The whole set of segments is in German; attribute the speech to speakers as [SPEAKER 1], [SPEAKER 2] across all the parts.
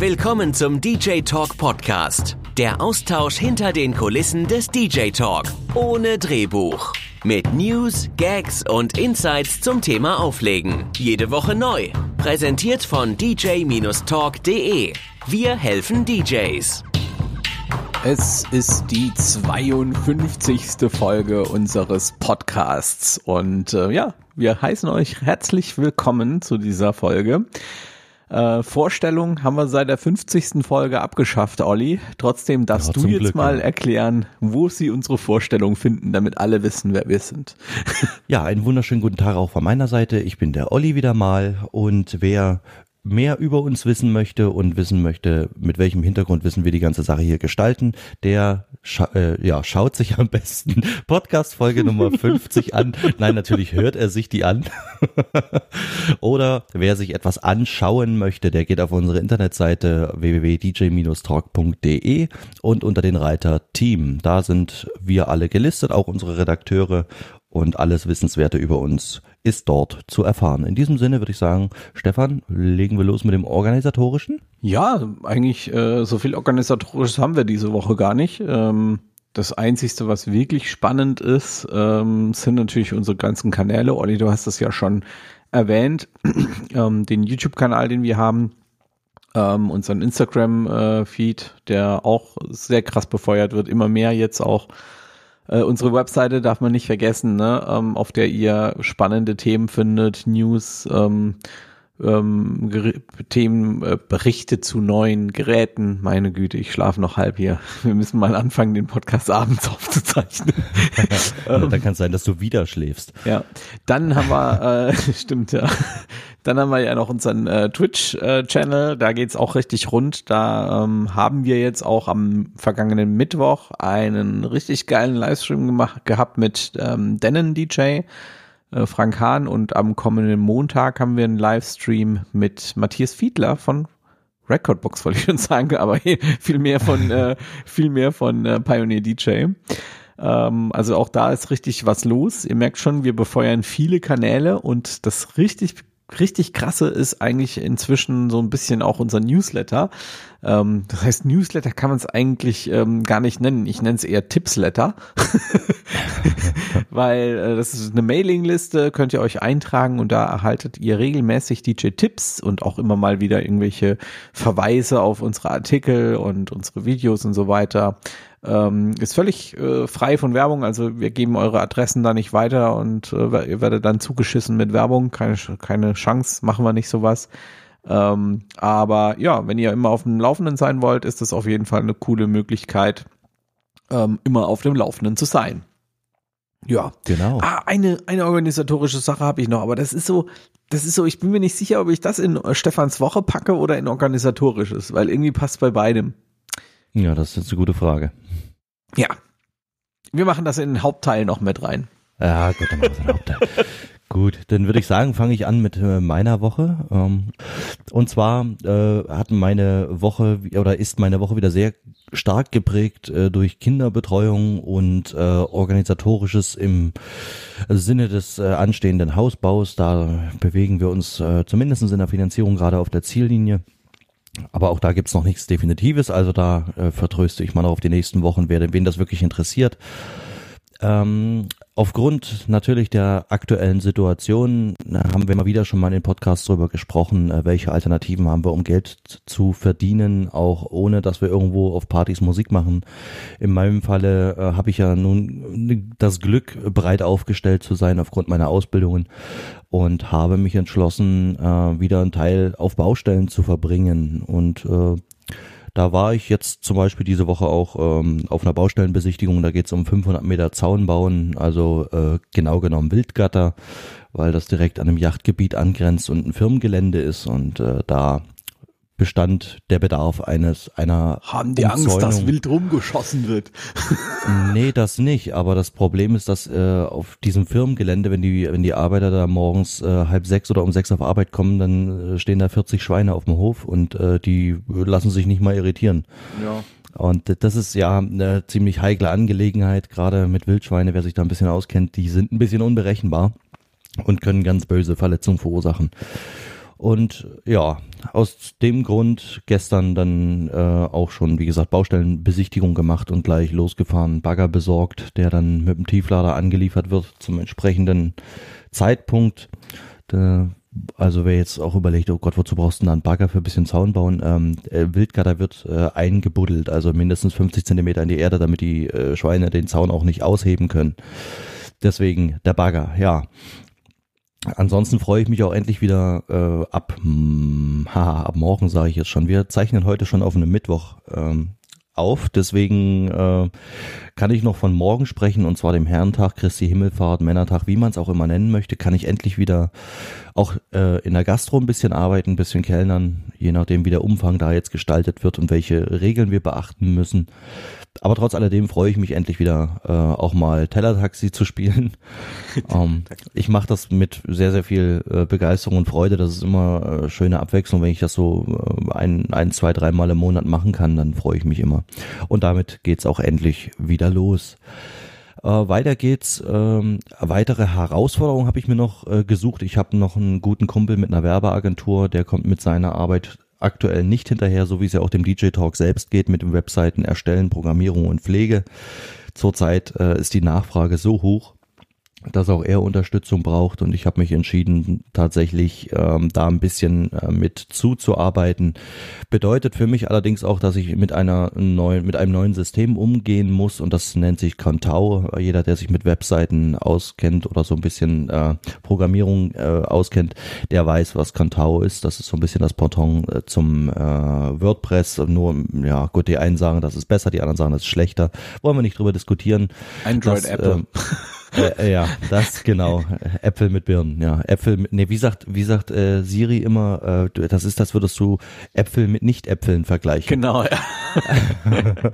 [SPEAKER 1] Willkommen zum DJ Talk Podcast. Der Austausch hinter den Kulissen des DJ Talk. Ohne Drehbuch. Mit News, Gags und Insights zum Thema Auflegen. Jede Woche neu. Präsentiert von dj-talk.de. Wir helfen DJs.
[SPEAKER 2] Es ist die 52. Folge unseres Podcasts und äh, ja, wir heißen euch herzlich willkommen zu dieser Folge. Äh, Vorstellung haben wir seit der 50. Folge abgeschafft, Olli. Trotzdem darfst
[SPEAKER 3] Ja,
[SPEAKER 2] du jetzt
[SPEAKER 3] Glück,
[SPEAKER 2] mal
[SPEAKER 3] ja.
[SPEAKER 2] erklären, wo sie unsere Vorstellung finden, damit alle wissen, wer wir sind.
[SPEAKER 3] Ja, einen wunderschönen guten Tag auch von meiner Seite. Ich bin der Olli wieder mal und wer mehr über uns wissen möchte und wissen möchte, mit welchem Hintergrundwissen wir die ganze Sache hier gestalten, der scha äh, ja, schaut sich am besten Podcast Folge Nummer 50 an. Nein, natürlich hört er sich die an. Oder wer sich etwas anschauen möchte, der geht auf unsere Internetseite www.dj-talk.de und unter den Reiter Team. Da sind wir alle gelistet, auch unsere Redakteure und alles Wissenswerte über uns ist dort zu erfahren. In diesem Sinne würde ich sagen, Stefan, legen wir los mit dem Organisatorischen.
[SPEAKER 2] Ja, eigentlich äh, so viel organisatorisches haben wir diese Woche gar nicht. Ähm, das Einzigste, was wirklich spannend ist, ähm, sind natürlich unsere ganzen Kanäle. Olli, du hast das ja schon erwähnt. ähm, den YouTube-Kanal, den wir haben, ähm, unseren Instagram-Feed, der auch sehr krass befeuert wird, immer mehr jetzt auch. Äh, unsere Webseite darf man nicht vergessen, ne? ähm, auf der ihr spannende Themen findet, News, ähm, ähm, Themen, äh, Berichte zu neuen Geräten. Meine Güte, ich schlafe noch halb hier. Wir müssen mal anfangen, den Podcast abends aufzuzeichnen.
[SPEAKER 3] Dann kann es sein, dass du wieder schläfst.
[SPEAKER 2] Ja, dann haben wir, äh, stimmt ja, dann haben wir ja noch unseren äh, Twitch-Channel, da geht's auch richtig rund. Da ähm, haben wir jetzt auch am vergangenen Mittwoch einen richtig geilen Livestream gemacht gehabt mit ähm, Denon DJ, äh, Frank Hahn und am kommenden Montag haben wir einen Livestream mit Matthias Fiedler von Recordbox wollte ich schon sagen, aber viel mehr von äh, viel mehr von äh, Pioneer DJ. Ähm, also auch da ist richtig was los. Ihr merkt schon, wir befeuern viele Kanäle und das richtig richtig krasse ist eigentlich inzwischen so ein bisschen auch unser Newsletter. Ähm, das heißt, Newsletter kann man es eigentlich ähm, gar nicht nennen. Ich nenne es eher Tipsletter. Weil äh, das ist eine Mailingliste, könnt ihr euch eintragen und da erhaltet ihr regelmäßig DJ-Tipps und auch immer mal wieder irgendwelche Verweise auf unsere Artikel und unsere Videos und so weiter. Ähm, ist völlig äh, frei von Werbung, also wir geben eure Adressen da nicht weiter und äh, ihr werdet dann zugeschissen mit Werbung, keine, keine Chance, machen wir nicht sowas. Ähm, aber ja, wenn ihr immer auf dem Laufenden sein wollt, ist das auf jeden Fall eine coole Möglichkeit, ähm, immer auf dem Laufenden zu sein. Ja.
[SPEAKER 3] Genau.
[SPEAKER 2] Ah, eine, eine organisatorische Sache habe ich noch, aber das ist so, das ist so, ich bin mir nicht sicher, ob ich das in äh, Stefans Woche packe oder in organisatorisches, weil irgendwie passt bei beidem.
[SPEAKER 3] Ja, das ist jetzt eine gute Frage.
[SPEAKER 2] Ja. Wir machen das in den Hauptteil noch mit rein.
[SPEAKER 3] Ja, gut, dann machen wir den Hauptteil. Gut, dann würde ich sagen, fange ich an mit äh, meiner Woche. Ähm, und zwar äh, hat meine Woche oder ist meine Woche wieder sehr stark geprägt äh, durch Kinderbetreuung und äh, organisatorisches im Sinne des anstehenden Hausbaus. Da bewegen wir uns äh, zumindest in der Finanzierung gerade auf der Ziellinie. Aber auch da gibt's noch nichts Definitives, also da äh, vertröste ich mal noch auf die nächsten Wochen, wer, wen das wirklich interessiert. Ähm, aufgrund natürlich der aktuellen Situation äh, haben wir mal wieder schon mal in den Podcast drüber gesprochen, äh, welche Alternativen haben wir, um Geld zu verdienen, auch ohne, dass wir irgendwo auf Partys Musik machen. In meinem Falle äh, habe ich ja nun das Glück, breit aufgestellt zu sein aufgrund meiner Ausbildungen und habe mich entschlossen, äh, wieder einen Teil auf Baustellen zu verbringen und äh, da war ich jetzt zum Beispiel diese Woche auch ähm, auf einer Baustellenbesichtigung. Da geht es um 500 Meter Zaun bauen, also äh, genau genommen Wildgatter, weil das direkt an einem Yachtgebiet angrenzt und ein Firmengelände ist und äh, da bestand der Bedarf eines einer
[SPEAKER 2] Haben die Angst, dass
[SPEAKER 3] Umzäunung.
[SPEAKER 2] wild rumgeschossen wird.
[SPEAKER 3] Nee, das nicht. Aber das Problem ist, dass äh, auf diesem Firmengelände, wenn die, wenn die Arbeiter da morgens äh, halb sechs oder um sechs auf Arbeit kommen, dann äh, stehen da 40 Schweine auf dem Hof und äh, die lassen sich nicht mal irritieren.
[SPEAKER 2] Ja.
[SPEAKER 3] Und das ist ja eine ziemlich heikle Angelegenheit, gerade mit Wildschweine, wer sich da ein bisschen auskennt, die sind ein bisschen unberechenbar und können ganz böse Verletzungen verursachen. Und ja, aus dem Grund gestern dann äh, auch schon, wie gesagt, Baustellenbesichtigung gemacht und gleich losgefahren, Bagger besorgt, der dann mit dem Tieflader angeliefert wird zum entsprechenden Zeitpunkt. Da, also wer jetzt auch überlegt, oh Gott, wozu brauchst du denn einen Bagger für ein bisschen Zaun bauen? Ähm, äh, Wildgatter wird äh, eingebuddelt, also mindestens 50 Zentimeter in die Erde, damit die äh, Schweine den Zaun auch nicht ausheben können. Deswegen der Bagger, ja. Ansonsten freue ich mich auch endlich wieder äh, ab, mh, hm, haha, ab morgen sage ich jetzt schon. Wir zeichnen heute schon auf einem Mittwoch ähm, auf, deswegen äh, kann ich noch von morgen sprechen und zwar dem Herrentag, Christi Himmelfahrt, Männertag, wie man es auch immer nennen möchte, kann ich endlich wieder auch äh, in der Gastro ein bisschen arbeiten, ein bisschen kellnern, je nachdem wie der Umfang da jetzt gestaltet wird und welche Regeln wir beachten müssen. Aber trotz alledem freue ich mich endlich wieder äh, auch mal Tellertaxi zu spielen. ähm, ich mache das mit sehr, sehr viel äh, Begeisterung und Freude. Das ist immer äh, schöne Abwechslung. Wenn ich das so äh, ein, ein, zwei, dreimal im Monat machen kann, dann freue ich mich immer. Und damit geht's auch endlich wieder los. Äh, weiter geht's. Ähm, weitere Herausforderungen habe ich mir noch äh, gesucht. Ich habe noch einen guten Kumpel mit einer Werbeagentur, der kommt mit seiner Arbeit aktuell nicht hinterher, so wie es ja auch dem DJ Talk selbst geht mit dem Webseiten erstellen, Programmierung und Pflege. Zurzeit äh, ist die Nachfrage so hoch, dass auch er Unterstützung braucht und ich habe mich entschieden, tatsächlich ähm, da ein bisschen äh, mit zuzuarbeiten. Bedeutet für mich allerdings auch, dass ich mit einer neuen, mit einem neuen System umgehen muss und das nennt sich Contao. Jeder, der sich mit Webseiten auskennt oder so ein bisschen äh, Programmierung äh, auskennt, der weiß, was Contao ist. Das ist so ein bisschen das Porton äh, zum äh, WordPress. Nur, ja, gut, die einen sagen, das ist besser, die anderen sagen, das ist schlechter. Wollen wir nicht drüber diskutieren.
[SPEAKER 2] Android, das, Apple.
[SPEAKER 3] Äh, äh, äh, ja, das genau. Äpfel mit Birnen, ja. Äpfel mit, nee, wie sagt, wie sagt äh, Siri immer, äh, das ist, das würdest du Äpfel mit Nicht-Äpfeln vergleichen.
[SPEAKER 2] Genau, ja.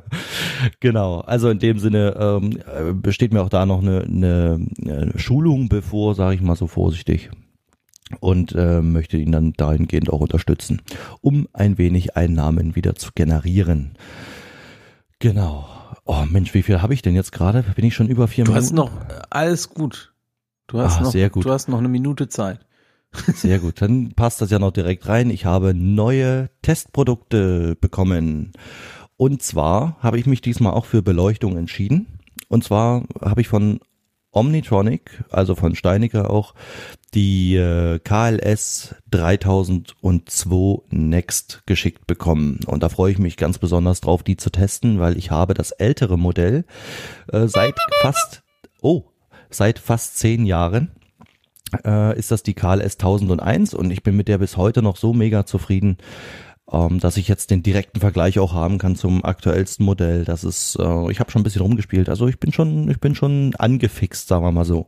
[SPEAKER 3] genau. Also in dem Sinne ähm, äh, besteht mir auch da noch eine, eine, eine Schulung bevor, sage ich mal so vorsichtig und äh, möchte ihn dann dahingehend auch unterstützen, um ein wenig Einnahmen wieder zu generieren. Genau. Oh Mensch, wie viel habe ich denn jetzt gerade? Bin ich schon über vier
[SPEAKER 2] du
[SPEAKER 3] Minuten?
[SPEAKER 2] Du hast noch alles gut. Du hast
[SPEAKER 3] ah,
[SPEAKER 2] noch,
[SPEAKER 3] sehr gut.
[SPEAKER 2] du hast noch eine Minute Zeit.
[SPEAKER 3] Sehr gut, dann passt das ja noch direkt rein. Ich habe neue Testprodukte bekommen. Und zwar habe ich mich diesmal auch für Beleuchtung entschieden. Und zwar habe ich von Omnitronic, also von Steiniger auch, die äh, KLS 3002 Next geschickt bekommen. Und da freue ich mich ganz besonders drauf, die zu testen, weil ich habe das ältere Modell äh, seit fast, oh, seit fast zehn Jahren äh, ist das die KLS 1001 und ich bin mit der bis heute noch so mega zufrieden ähm, dass ich jetzt den direkten Vergleich auch haben kann zum aktuellsten Modell. Das ist, äh, ich habe schon ein bisschen rumgespielt, also ich bin schon, ich bin schon angefixt, sagen wir mal so.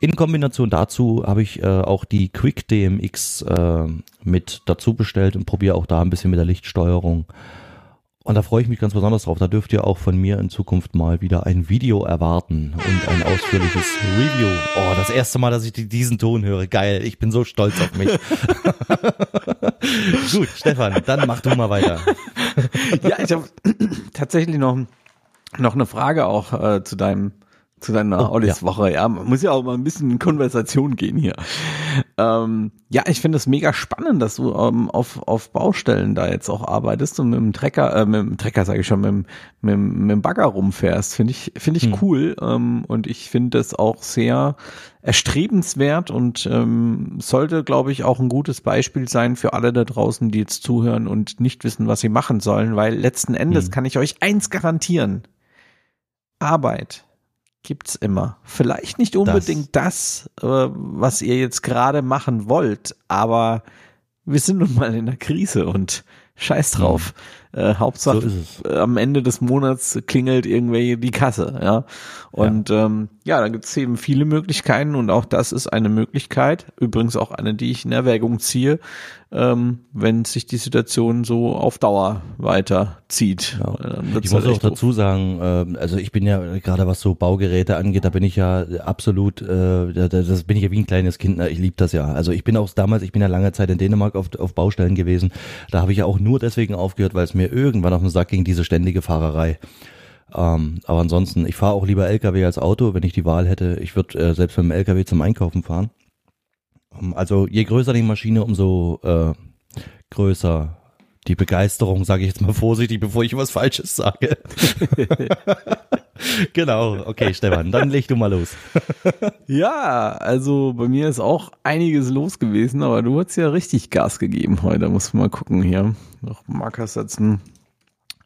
[SPEAKER 3] In Kombination dazu habe ich äh, auch die Quick DMX äh, mit dazu bestellt und probiere auch da ein bisschen mit der Lichtsteuerung. Und da freue ich mich ganz besonders drauf. Da dürft ihr auch von mir in Zukunft mal wieder ein Video erwarten und ein ausführliches Review. Oh, das erste Mal, dass ich diesen Ton höre. Geil. Ich bin so stolz auf mich. Gut, Stefan, dann mach du mal weiter.
[SPEAKER 2] ja, ich habe tatsächlich noch, noch eine Frage auch äh, zu deinem zu deiner oh, Ollis Woche. Ja. ja, man muss ja auch mal ein bisschen in Konversation gehen hier. Ähm, ja, ich finde es mega spannend, dass du ähm, auf, auf Baustellen da jetzt auch arbeitest und mit dem Trecker, äh, mit dem Trecker sage ich schon, mit dem, mit, mit dem Bagger rumfährst. Finde ich, finde ich hm. cool. Ähm, und ich finde es auch sehr erstrebenswert und ähm, sollte, glaube ich, auch ein gutes Beispiel sein für alle da draußen, die jetzt zuhören und nicht wissen, was sie machen sollen, weil letzten Endes hm. kann ich euch eins garantieren. Arbeit gibt's immer. Vielleicht nicht unbedingt das, das äh, was ihr jetzt gerade machen wollt, aber wir sind nun mal in der Krise und scheiß drauf. Mhm. Äh, Hauptsache so am Ende des Monats klingelt irgendwelche die Kasse, ja. Und ja, ähm, ja da gibt's eben viele Möglichkeiten und auch das ist eine Möglichkeit, übrigens auch eine, die ich in Erwägung ziehe, ähm, wenn sich die Situation so auf Dauer weiterzieht. Ja.
[SPEAKER 3] Ich muss halt auch dazu sagen, äh, also ich bin ja gerade was so Baugeräte angeht, da bin ich ja absolut, äh, das bin ich ja wie ein kleines Kind, ich liebe das ja. Also ich bin auch damals, ich bin ja lange Zeit in Dänemark auf, auf Baustellen gewesen, da habe ich ja auch nur deswegen aufgehört, weil es mir irgendwann auf den Sack ging, diese ständige Fahrerei. Ähm, aber ansonsten, ich fahre auch lieber LKW als Auto, wenn ich die Wahl hätte. Ich würde äh, selbst mit dem LKW zum Einkaufen fahren. Ähm, Also je größer die Maschine, umso äh, größer die Begeisterung, sage ich jetzt mal vorsichtig, bevor ich was Falsches sage. genau, okay, Stefan, dann leg du mal los.
[SPEAKER 2] Ja, also bei mir ist auch einiges los gewesen, aber du hast ja richtig Gas gegeben heute. Muss mal gucken hier. Noch Marker setzen.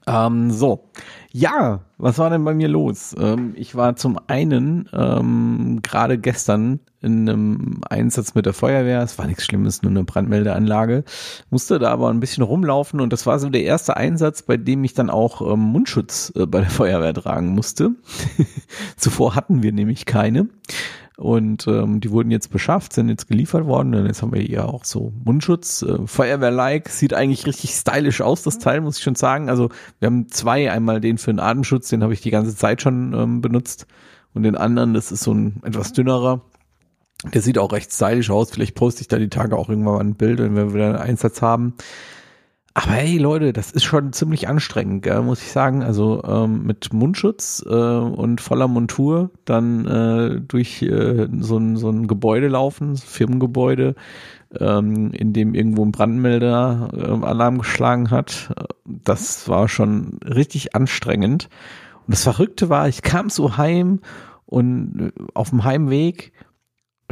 [SPEAKER 2] Ähm, so. Ja, was war denn bei mir los? Ähm, ich war zum einen ähm, gerade gestern in einem Einsatz mit der Feuerwehr. Es war nichts Schlimmes, nur eine Brandmeldeanlage. Musste da aber ein bisschen rumlaufen und das war so der erste Einsatz, bei dem ich dann auch ähm, Mundschutz äh, bei der Feuerwehr tragen musste. Zuvor hatten wir nämlich keine. Und ähm, die wurden jetzt beschafft, sind jetzt geliefert worden. Und jetzt haben wir hier auch so Mundschutz, äh, Feuerwehr-like. Sieht eigentlich richtig stylisch aus, das Teil, muss ich schon sagen. Also wir haben zwei, einmal den für den Atemschutz, den habe ich die ganze Zeit schon ähm, benutzt. Und den anderen, das ist so ein etwas dünnerer. Der sieht auch recht stylisch aus. Vielleicht poste ich da die Tage auch irgendwann mal ein Bild, wenn wir wieder einen Einsatz haben. Aber hey Leute, das ist schon ziemlich anstrengend, gell, muss ich sagen. Also ähm, mit Mundschutz äh, und voller Montur dann äh, durch äh, so, ein, so ein Gebäude laufen, Firmengebäude, ähm, in dem irgendwo ein Brandmelder äh, Alarm geschlagen hat. Das war schon richtig anstrengend. Und das Verrückte war, ich kam so heim und äh, auf dem Heimweg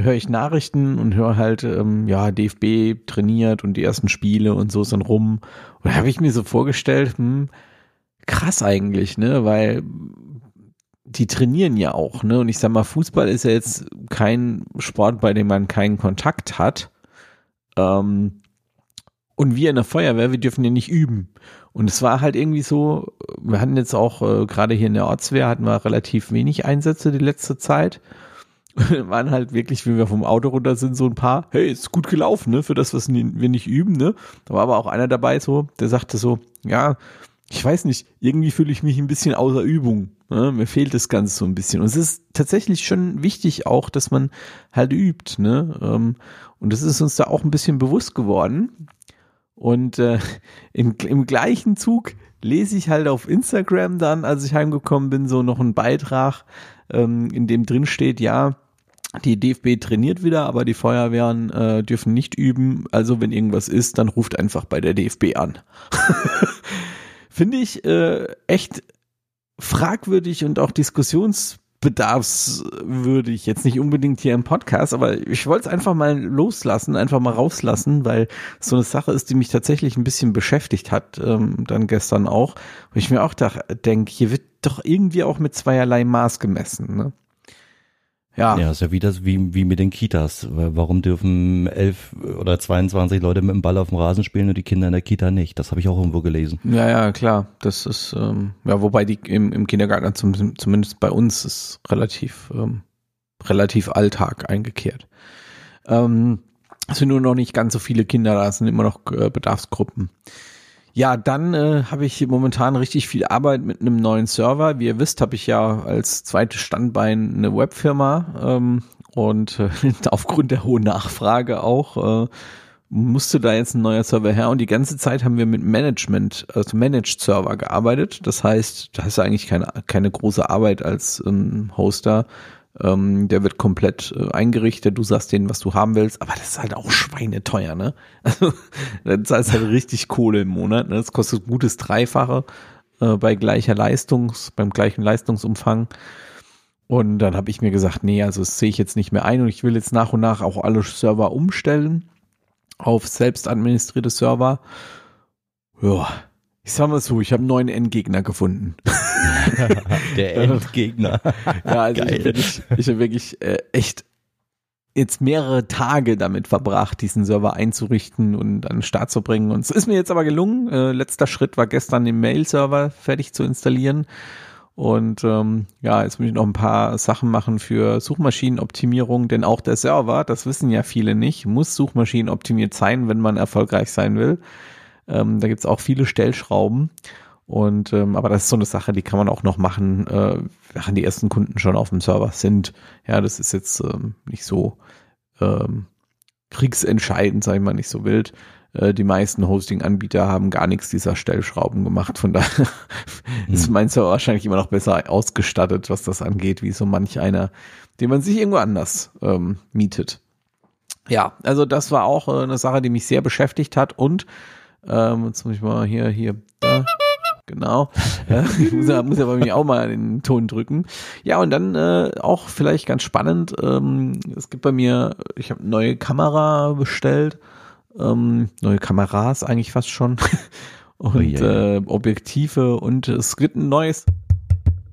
[SPEAKER 2] höre ich Nachrichten und höre halt, ähm, ja, DFB trainiert und die ersten Spiele und so sind rum. Und da habe ich mir so vorgestellt, hm, krass eigentlich, ne, weil die trainieren ja auch, ne? Und ich sag mal, Fußball ist ja jetzt kein Sport, bei dem man keinen Kontakt hat. Ähm, und wir in der Feuerwehr, wir dürfen ja nicht üben. Und es war halt irgendwie so, wir hatten jetzt auch, äh, gerade hier in der Ortswehr, hatten wir relativ wenig Einsätze die letzte Zeit waren halt wirklich, wie wir vom Auto runter sind, so ein paar, hey, ist gut gelaufen, ne, für das, was wir nicht üben, ne. Da war aber auch einer dabei, so, der sagte so, ja, ich weiß nicht, irgendwie fühle ich mich ein bisschen außer Übung. Ne? Mir fehlt das Ganze so ein bisschen. Und es ist tatsächlich schon wichtig auch, dass man halt übt, ne. Ähm, und das ist uns da auch ein bisschen bewusst geworden. Und äh, im, im gleichen Zug lese ich halt auf Instagram dann, als ich heimgekommen bin, so noch einen Beitrag, ähm, in dem drin steht, ja, die DFB trainiert wieder, aber die Feuerwehren äh, dürfen nicht üben. Also wenn irgendwas ist, dann ruft einfach bei der DFB an. Finde ich äh, echt fragwürdig und auch diskussionsbedarfswürdig. Jetzt nicht unbedingt hier im Podcast, aber ich wollte es einfach mal loslassen, einfach mal rauslassen, weil so eine Sache ist, die mich tatsächlich ein bisschen beschäftigt hat, ähm, dann gestern auch. Wo ich mir auch denke, hier wird doch irgendwie auch mit zweierlei Maß gemessen. Ne?
[SPEAKER 3] Ja. Ja, ist ja wie das, wie, wie mit den Kitas. Warum dürfen elf oder 22 Leute mit dem Ball auf dem Rasen spielen und die Kinder in der Kita nicht? Das habe ich auch irgendwo gelesen.
[SPEAKER 2] Ja, ja, klar. Das ist, ähm, ja, wobei die im, im Kindergarten zum, zumindest bei uns ist relativ, ähm, relativ Alltag eingekehrt. Ähm, es sind nur noch nicht ganz so viele Kinder da, es sind immer noch äh, Bedarfsgruppen. Ja, dann äh, habe ich momentan richtig viel Arbeit mit einem neuen Server. Wie ihr wisst, habe ich ja als zweites Standbein eine Webfirma ähm, und äh, aufgrund der hohen Nachfrage auch äh, musste da jetzt ein neuer Server her und die ganze Zeit haben wir mit Management, also Managed Server gearbeitet. Das heißt, da du eigentlich keine, keine große Arbeit als ähm, Hoster. Ähm, der wird komplett äh, eingerichtet, du sagst denen, was du haben willst, aber das ist halt auch schweineteuer, ne? Also, das heißt halt richtig Kohle im Monat, ne? Das kostet gutes Dreifache äh, bei gleicher Leistungs, beim gleichen Leistungsumfang. Und dann habe ich mir gesagt, nee, also das sehe ich jetzt nicht mehr ein und ich will jetzt nach und nach auch alle Server umstellen auf selbst administrierte Server. Ja, ich sag mal so, ich habe einen neuen Endgegner gefunden.
[SPEAKER 3] Der Endgegner.
[SPEAKER 2] ja, also Geil. ich habe wirklich, ich hab wirklich äh, echt jetzt mehrere Tage damit verbracht, diesen Server einzurichten und an den Start zu bringen. Und es ist mir jetzt aber gelungen. Äh, letzter Schritt war gestern den Mail-Server fertig zu installieren. Und ähm, ja, jetzt muss ich noch ein paar Sachen machen für Suchmaschinenoptimierung, denn auch der Server, das wissen ja viele nicht, muss suchmaschinenoptimiert sein, wenn man erfolgreich sein will. Ähm, da gibt's auch viele Stellschrauben. Und ähm, aber das ist so eine Sache, die kann man auch noch machen, äh, während die ersten Kunden schon auf dem Server sind. Ja, das ist jetzt ähm, nicht so ähm, kriegsentscheidend, sag ich mal, nicht so wild. Äh, die meisten Hosting-Anbieter haben gar nichts dieser Stellschrauben gemacht. Von daher mhm. ist mein Server wahrscheinlich immer noch besser ausgestattet, was das angeht, wie so manch einer, den man sich irgendwo anders ähm, mietet. Ja, also das war auch äh, eine Sache, die mich sehr beschäftigt hat und ähm, jetzt muss ich mal hier, hier, da, genau. Ja, ich muss ja, muss ja bei mir auch mal den Ton drücken. Ja, und dann äh, auch vielleicht ganz spannend, ähm, es gibt bei mir, ich habe eine neue Kamera bestellt, ähm, neue Kameras eigentlich fast schon und
[SPEAKER 3] ui, ui.
[SPEAKER 2] äh, Objektive und es gibt ein neues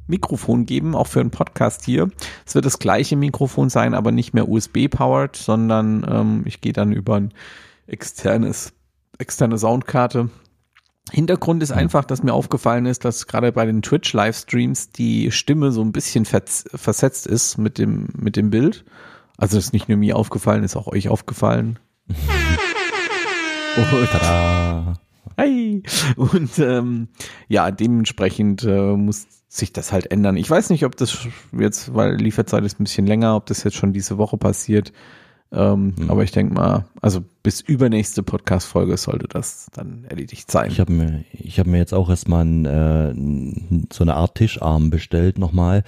[SPEAKER 2] Mikrofon geben, auch für einen Podcast hier. Es wird das gleiche Mikrofon sein, aber nicht mehr USB-powered, sondern ähm, ich gehe dann über ein externes, externe Soundkarte. Hintergrund ist einfach, dass mir aufgefallen ist, dass gerade bei den Twitch-Livestreams die Stimme so ein bisschen versetzt ist mit dem, mit dem Bild. Also das ist nicht nur mir aufgefallen, ist auch euch aufgefallen. Und
[SPEAKER 3] Tada.
[SPEAKER 2] Hi. Und ähm, ja, dementsprechend äh, muss sich das halt ändern. Ich weiß nicht, ob das jetzt, weil Lieferzeit ist ein bisschen länger, ob das jetzt schon diese Woche passiert. Ähm,
[SPEAKER 3] Hm.
[SPEAKER 2] Aber ich denke mal, also bis übernächste Podcast-Folge sollte das dann erledigt sein.
[SPEAKER 3] Ich habe mir, ich habe mir jetzt auch erstmal ein, äh, so eine Art Tischarm bestellt nochmal,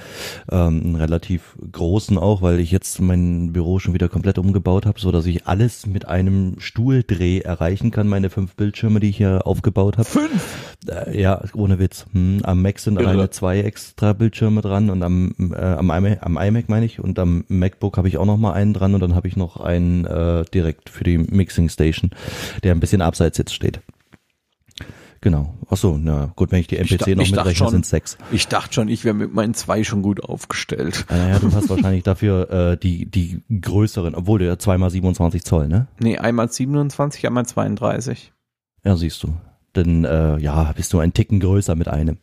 [SPEAKER 3] ähm, einen relativ großen auch, weil ich jetzt mein Büro schon wieder komplett umgebaut habe, so dass ich alles mit einem Stuhldreh erreichen kann. Meine fünf Bildschirme, die ich hier aufgebaut habe.
[SPEAKER 2] Fünf!
[SPEAKER 3] Äh, ja, ohne Witz. Hm, am Mac sind
[SPEAKER 2] Irre.
[SPEAKER 3] alleine zwei extra Bildschirme dran und am, äh, am, iMac, am iMac meine ich und am MacBook habe ich auch noch mal einen dran und dann habe ich noch einen äh, direkt für die Mixing Station, der ein bisschen abseits jetzt steht. Genau. Ach so, na gut, wenn ich die
[SPEAKER 2] Ich
[SPEAKER 3] MPC
[SPEAKER 2] dach-
[SPEAKER 3] noch
[SPEAKER 2] ich
[SPEAKER 3] mitrechne, sind sechs.
[SPEAKER 2] Ich dachte schon, ich wäre mit meinen zwei schon gut aufgestellt.
[SPEAKER 3] Ah, Naja, du hast wahrscheinlich dafür äh, die die größeren, obwohl du ja zweimal 27 Zoll, ne?
[SPEAKER 2] Nee, einmal 27, einmal 32.
[SPEAKER 3] Ja, siehst du. Denn äh, ja, bist du ein Ticken größer mit einem.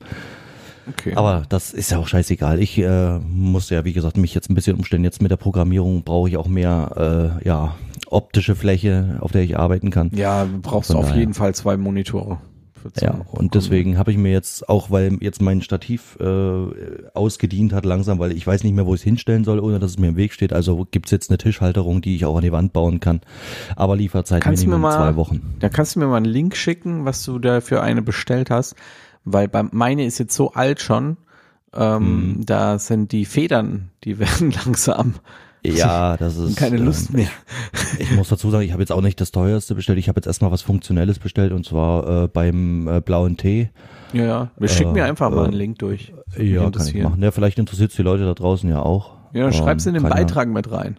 [SPEAKER 2] Okay.
[SPEAKER 3] Aber das ist ja auch scheißegal. Ich äh, muss ja, wie gesagt, mich jetzt ein bisschen umstellen. Jetzt mit der Programmierung brauche ich auch mehr äh, ja, optische Fläche, auf der ich arbeiten kann.
[SPEAKER 2] ja, du brauchst
[SPEAKER 3] Von
[SPEAKER 2] auf
[SPEAKER 3] daher.
[SPEAKER 2] jeden Fall zwei Monitore.
[SPEAKER 3] Ja, und deswegen habe ich mir jetzt auch, weil jetzt mein Stativ äh, ausgedient hat langsam, weil ich weiß nicht mehr, wo ich es hinstellen soll, ohne dass es mir im Weg steht. Also gibt's jetzt eine Tischhalterung, die ich auch an die Wand bauen kann. Aber Lieferzeit
[SPEAKER 2] Kannst
[SPEAKER 3] Minimum
[SPEAKER 2] mal-
[SPEAKER 3] zwei Wochen.
[SPEAKER 2] Da kannst du mir mal einen Link schicken, was du da für eine bestellt hast, weil bei meine ist jetzt so alt schon. Ähm,
[SPEAKER 3] Mhm.
[SPEAKER 2] Da sind die Federn, die werden langsam.
[SPEAKER 3] Ja, das ist
[SPEAKER 2] Keine Lust
[SPEAKER 3] ähm,
[SPEAKER 2] mehr.
[SPEAKER 3] Ich muss dazu sagen, ich habe jetzt auch nicht das teuerste bestellt. Ich habe jetzt erstmal was Funktionelles bestellt und zwar äh, beim äh, blauen Tee.
[SPEAKER 2] Ja, ja. Wir schicken mir
[SPEAKER 3] Äh,
[SPEAKER 2] einfach mal
[SPEAKER 3] äh,
[SPEAKER 2] einen Link durch.
[SPEAKER 3] Ja, kann ich machen. Ja, vielleicht interessiert die Leute da draußen ja auch.
[SPEAKER 2] Ja, dann schreib's in den Beitrag mit rein.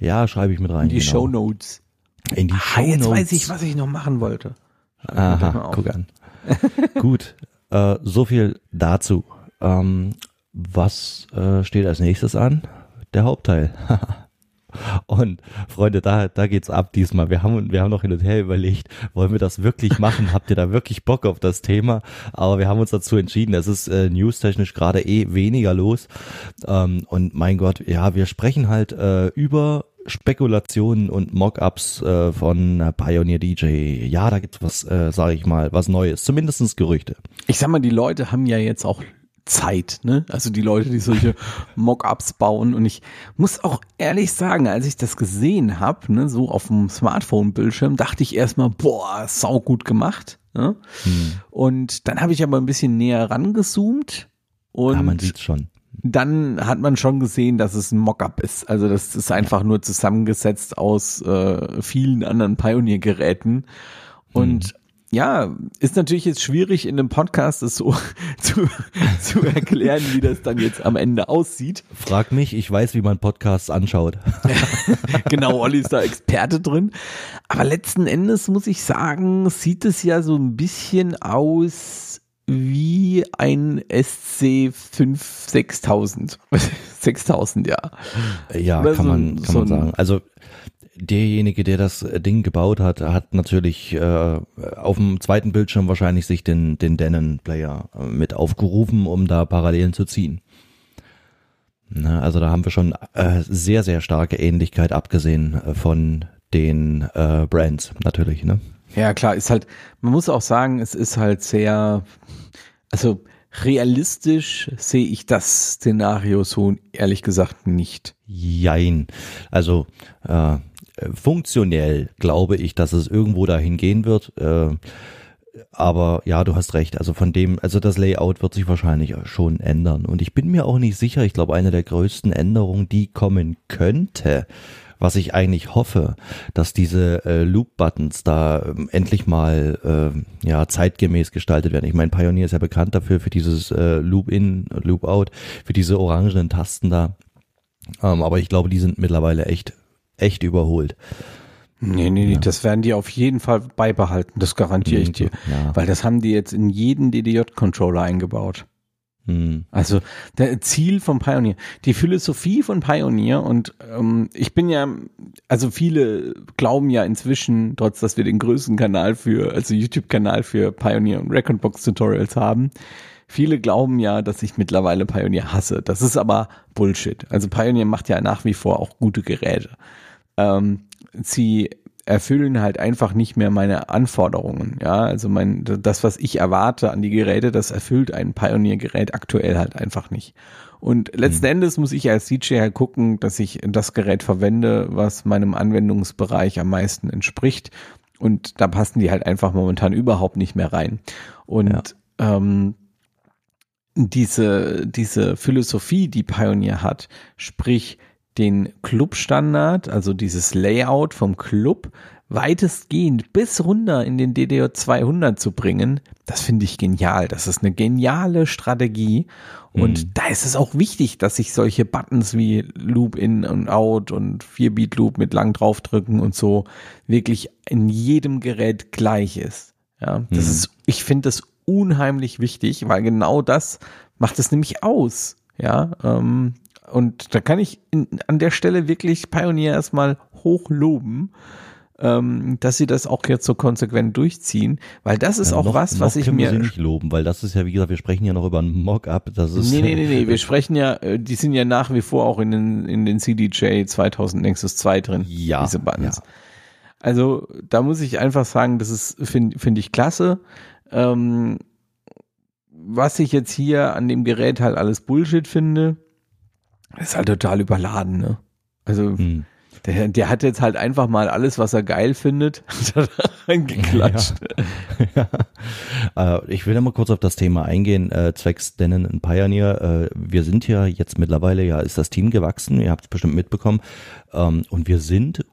[SPEAKER 3] Ja, schreibe ich mit rein.
[SPEAKER 2] In die
[SPEAKER 3] genau.
[SPEAKER 2] Show Notes.
[SPEAKER 3] In die
[SPEAKER 2] Ah,
[SPEAKER 3] Show
[SPEAKER 2] jetzt weiß ich, was ich noch machen wollte.
[SPEAKER 3] Aha,
[SPEAKER 2] auf.
[SPEAKER 3] guck an. Gut, äh, so viel dazu. Ähm, was äh, steht als nächstes an? Der Hauptteil. Und Freunde, da, da geht's ab diesmal. Wir haben, wir haben noch hin und her überlegt, wollen wir das wirklich machen? Habt ihr da wirklich Bock auf das Thema? Aber wir haben uns dazu entschieden. Es ist äh, newstechnisch gerade eh weniger los. Ähm, und mein Gott, ja, wir sprechen halt äh, über Spekulationen und Mockups äh, von Pioneer DJ. Ja, da gibt's was, äh, sage ich mal, was Neues. Zumindestens Gerüchte.
[SPEAKER 2] Ich sag mal, die Leute haben ja jetzt auch Zeit, ne? Also die Leute, die solche Mockups bauen. Und ich muss auch ehrlich sagen, als ich das gesehen habe, ne, so auf dem Smartphone-Bildschirm, dachte ich erstmal, boah, sau gut gemacht. Ne?
[SPEAKER 3] Hm.
[SPEAKER 2] Und dann habe ich aber ein bisschen näher rangezoomt und
[SPEAKER 3] ja, man sieht's schon.
[SPEAKER 2] dann hat man schon gesehen, dass es ein Mockup ist. Also das ist einfach nur zusammengesetzt aus äh, vielen anderen Pioneer-Geräten. Und ja, ist natürlich jetzt schwierig in einem Podcast es so zu, zu erklären, wie das dann jetzt am Ende aussieht.
[SPEAKER 3] Frag mich, ich weiß, wie man Podcasts anschaut.
[SPEAKER 2] Genau, Olli ist da Experte drin. Aber letzten Endes muss ich sagen, sieht es ja so ein bisschen aus wie ein SC5 6000. 6000, ja.
[SPEAKER 3] Ja,
[SPEAKER 2] Oder
[SPEAKER 3] kann man, kann
[SPEAKER 2] so
[SPEAKER 3] man sagen. Also derjenige, der das Ding gebaut hat, hat natürlich äh, auf dem zweiten Bildschirm wahrscheinlich sich den, den Denon-Player äh, mit aufgerufen, um da Parallelen zu ziehen. Na, also da haben wir schon äh, sehr, sehr starke Ähnlichkeit abgesehen äh, von den äh, Brands natürlich. Ne?
[SPEAKER 2] Ja, klar, ist halt, man muss auch sagen, es ist halt sehr, also realistisch sehe ich das Szenario so ehrlich gesagt nicht.
[SPEAKER 3] Jein. Also äh, funktionell glaube ich, dass es irgendwo dahin gehen wird. Äh, aber ja, du hast recht. Also von dem, also das Layout wird sich wahrscheinlich schon ändern. Und ich bin mir auch nicht sicher. Ich glaube, eine der größten Änderungen, die kommen könnte, was ich eigentlich hoffe, dass diese äh, Loop-Buttons da ähm, endlich mal äh, ja zeitgemäß gestaltet werden. Ich meine, Pioneer ist ja bekannt dafür für dieses äh, Loop-In, Loop-Out, für diese orangenen Tasten da. Ähm, aber ich glaube, die sind mittlerweile echt, echt überholt.
[SPEAKER 2] Nee, nee, nee, ja. das werden die auf jeden Fall beibehalten, das garantiere ich dir. Ja. Weil das haben die jetzt in jeden DDJ-Controller eingebaut. Hm. Also der Ziel von Pioneer, die Philosophie von Pioneer und ähm, ich bin ja, also viele glauben ja inzwischen, trotz dass wir den größten Kanal für, also YouTube-Kanal für Pioneer und Recordbox Tutorials haben, viele glauben ja, dass ich mittlerweile Pioneer hasse. Das ist aber Bullshit. Also Pioneer macht ja nach wie vor auch gute Geräte. Ähm, sie erfüllen halt einfach nicht mehr meine Anforderungen. Ja, also mein, das, was ich erwarte an die Geräte, das erfüllt ein Pioneer-Gerät aktuell halt einfach nicht. Und letzten mhm. Endes muss ich als DJ halt gucken, dass ich das Gerät verwende, was meinem Anwendungsbereich am meisten entspricht. Und da passen die halt einfach momentan überhaupt nicht mehr rein. Und ja. ähm, diese, diese Philosophie, die Pioneer hat, sprich, den Club-Standard, also dieses Layout vom Club, weitestgehend bis runter in den DDR 200 zu bringen, das finde ich genial. Das ist eine geniale Strategie. Und mhm. da ist es auch wichtig, dass sich solche Buttons wie Loop in und out und 4-Beat Loop mit lang draufdrücken und so wirklich in jedem Gerät gleich ist. Ja, das mhm. ist, ich finde das unheimlich wichtig, weil genau das macht es nämlich aus. Ja, ähm, und da kann ich in, an der Stelle wirklich Pioneer erstmal hochloben, ähm, dass sie das auch jetzt so konsequent durchziehen, weil das ist ja, auch noch, was, was ich mir.
[SPEAKER 3] Sie nicht loben, weil das ist ja, wie gesagt, wir sprechen ja noch über ein Mock-up. Das ist.
[SPEAKER 2] Nee, nee, nee, nee, wir sprechen ja, äh, die sind ja nach wie vor auch in den, in den CDJ 2000 Nexus 2 drin.
[SPEAKER 3] Ja.
[SPEAKER 2] Diese Buttons. Ja. Also, da muss ich einfach sagen, das ist, finde find ich klasse. Ähm, was ich jetzt hier an dem Gerät halt alles Bullshit finde, ist halt total überladen, ne? Also hm. der, der hat jetzt halt einfach mal alles, was er geil findet, reingeklatscht.
[SPEAKER 3] Ja. ja. Äh, ich will mal kurz auf das Thema eingehen, äh, zwecks Denon und Pioneer. Äh, wir sind ja jetzt mittlerweile, ja, ist das Team gewachsen, ihr habt es bestimmt mitbekommen. Ähm, und wir sind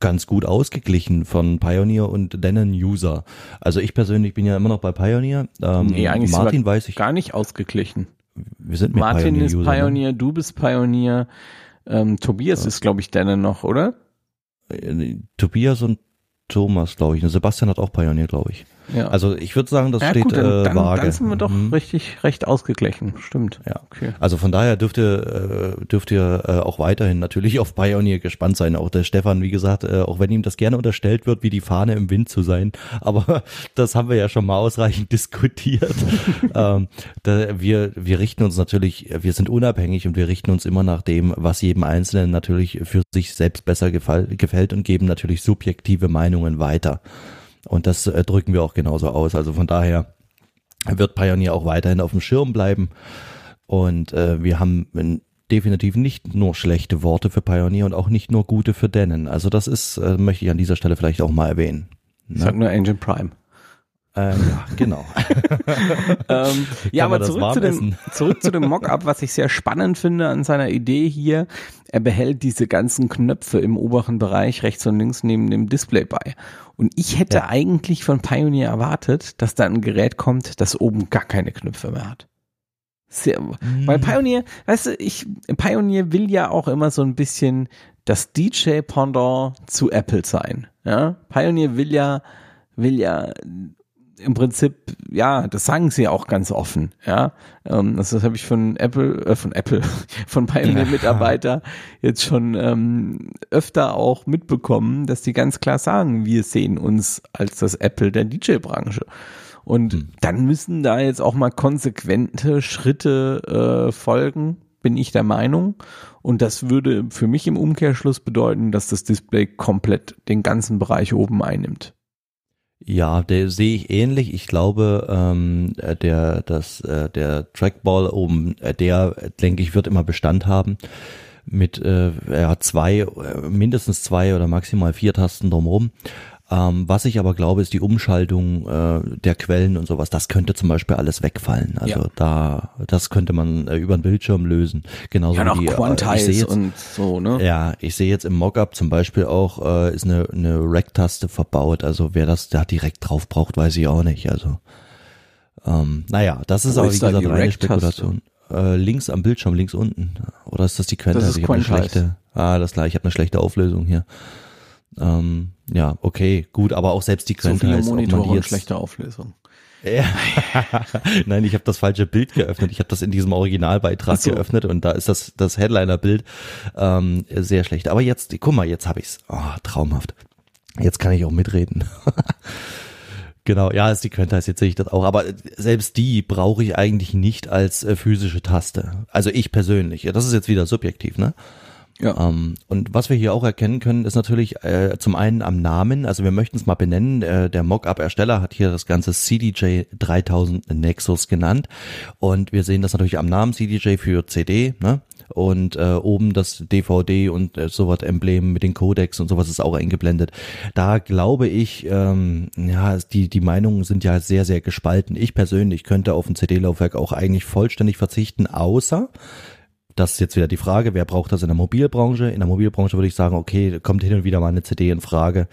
[SPEAKER 3] ganz gut ausgeglichen von Pioneer und Denon User. Also ich persönlich bin ja immer noch bei Pioneer.
[SPEAKER 2] Ähm, nee, eigentlich Martin weiß ich. Gar nicht ausgeglichen
[SPEAKER 3] wir sind mit
[SPEAKER 2] Martin Pioneer ist ne? Pioneer, ne? du bist Pioneer, ähm, Tobias ja. ist, glaube ich, deine noch, oder?
[SPEAKER 3] Äh, Tobias und Thomas, glaube ich. Und Sebastian hat auch Pioneer, glaube ich. Ja. Also ich würde sagen, das ja, steht gut, dann, äh, vage.
[SPEAKER 2] Dann sind wir doch mhm. richtig recht ausgeglichen, stimmt.
[SPEAKER 3] Ja. Okay. Also von daher dürft ihr, äh, dürft ihr äh, auch weiterhin natürlich auf Pioneer gespannt sein. Auch der Stefan, wie gesagt, äh, auch wenn ihm das gerne unterstellt wird, wie die Fahne im Wind zu sein. Aber das haben wir ja schon mal ausreichend diskutiert. ähm, da, wir, wir richten uns natürlich, wir sind unabhängig und wir richten uns immer nach dem, was jedem Einzelnen natürlich für sich selbst besser gefall, gefällt und geben natürlich subjektive Meinungen weiter. Und das äh, drücken wir auch genauso aus. Also von daher wird Pioneer auch weiterhin auf dem Schirm bleiben. Und äh, wir haben definitiv nicht nur schlechte Worte für Pioneer und auch nicht nur gute für Denon. Also das ist, äh, möchte ich an dieser Stelle vielleicht auch mal erwähnen.
[SPEAKER 2] Ne? Sag nur Engine Prime.
[SPEAKER 3] Ähm, ja, genau.
[SPEAKER 2] ähm, ja, aber zurück zu, dem, zurück zu dem Mockup, was ich sehr spannend finde an seiner Idee hier. Er behält diese ganzen Knöpfe im oberen Bereich rechts und links neben dem Display bei. Und ich hätte ja. eigentlich von Pioneer erwartet, dass da ein Gerät kommt, das oben gar keine Knöpfe mehr hat. Sehr, mhm. Weil Pioneer, weißt du, ich, Pioneer will ja auch immer so ein bisschen das DJ-Pendant zu Apple sein. Ja? Pioneer will ja, will ja im Prinzip, ja, das sagen sie auch ganz offen, ja. Ähm, das, das habe ich von Apple, äh, von Apple, von Pioneer-Mitarbeiter jetzt schon ähm, öfter auch mitbekommen, dass die ganz klar sagen, wir sehen uns als das Apple der DJ-Branche. Und hm. dann müssen da jetzt auch mal konsequente Schritte äh, folgen, bin ich der Meinung. Und das würde für mich im Umkehrschluss bedeuten, dass das Display komplett den ganzen Bereich oben einnimmt.
[SPEAKER 3] Ja, der sehe ich ähnlich. Ich glaube, ähm, der, das, äh, der Trackball oben, äh, der, denke ich, wird immer Bestand haben mit äh, ja, zwei, äh, mindestens zwei oder maximal vier Tasten drumherum. Ähm, was ich aber glaube, ist die Umschaltung äh, der Quellen und sowas. Das könnte zum Beispiel alles wegfallen. Also
[SPEAKER 2] Ja.
[SPEAKER 3] da, das könnte man äh, über den Bildschirm lösen. Genauso
[SPEAKER 2] Ja,
[SPEAKER 3] wie äh,
[SPEAKER 2] Quantize
[SPEAKER 3] jetzt,
[SPEAKER 2] und so, ne?
[SPEAKER 3] ja, ich sehe jetzt im Mockup zum Beispiel auch, äh, ist eine, eine Rack-Taste verbaut. Also wer das da direkt drauf braucht, weiß ich auch nicht. Also ähm, naja, das ist
[SPEAKER 2] Wo
[SPEAKER 3] aber
[SPEAKER 2] ist
[SPEAKER 3] wie gesagt reine
[SPEAKER 2] Rack-Taste?
[SPEAKER 3] Spekulation. Äh, links am Bildschirm, links unten. Oder ist das die Quelle?
[SPEAKER 2] Das
[SPEAKER 3] Also
[SPEAKER 2] ist
[SPEAKER 3] ich habe eine schlechte. Ah, das klar, ich habe eine schlechte Auflösung hier. Ähm, ja, okay, gut, aber auch selbst die
[SPEAKER 2] So
[SPEAKER 3] Quelle
[SPEAKER 2] viele
[SPEAKER 3] heißt, ob man
[SPEAKER 2] Monitore
[SPEAKER 3] die jetzt,
[SPEAKER 2] schlechte Auflösung.
[SPEAKER 3] ja. Nein, ich habe das falsche Bild geöffnet. Ich habe das in diesem Originalbeitrag
[SPEAKER 2] so.
[SPEAKER 3] geöffnet und da ist das das Headliner-Bild ähm, sehr schlecht. Aber jetzt, guck mal, jetzt habe ich's. Oh, traumhaft. Jetzt kann ich auch mitreden. genau, ja, ist die Quantize, jetzt sehe ich das auch. Aber selbst die brauche ich eigentlich nicht als äh, physische Taste. Also ich persönlich. Ja, Das ist jetzt wieder subjektiv, ne?
[SPEAKER 2] Ja.
[SPEAKER 3] Ähm, und was wir hier auch erkennen können, ist natürlich äh, zum einen am Namen, also wir möchten es mal benennen, äh, der Mockup-Ersteller hat hier das ganze CDJ 3000 Nexus genannt und wir sehen das natürlich am Namen CDJ für CD, ne? Und äh, oben das DVD und äh, sowas Emblem mit den Codecs und sowas ist auch eingeblendet. Da glaube ich, ähm, ja, die, die Meinungen sind ja sehr, sehr gespalten. Ich persönlich könnte auf ein CD-Laufwerk auch eigentlich vollständig verzichten, außer das ist jetzt wieder die Frage, wer braucht das in der Mobilbranche? In der Mobilbranche würde ich sagen, okay, kommt hin und wieder mal eine CD in Frage.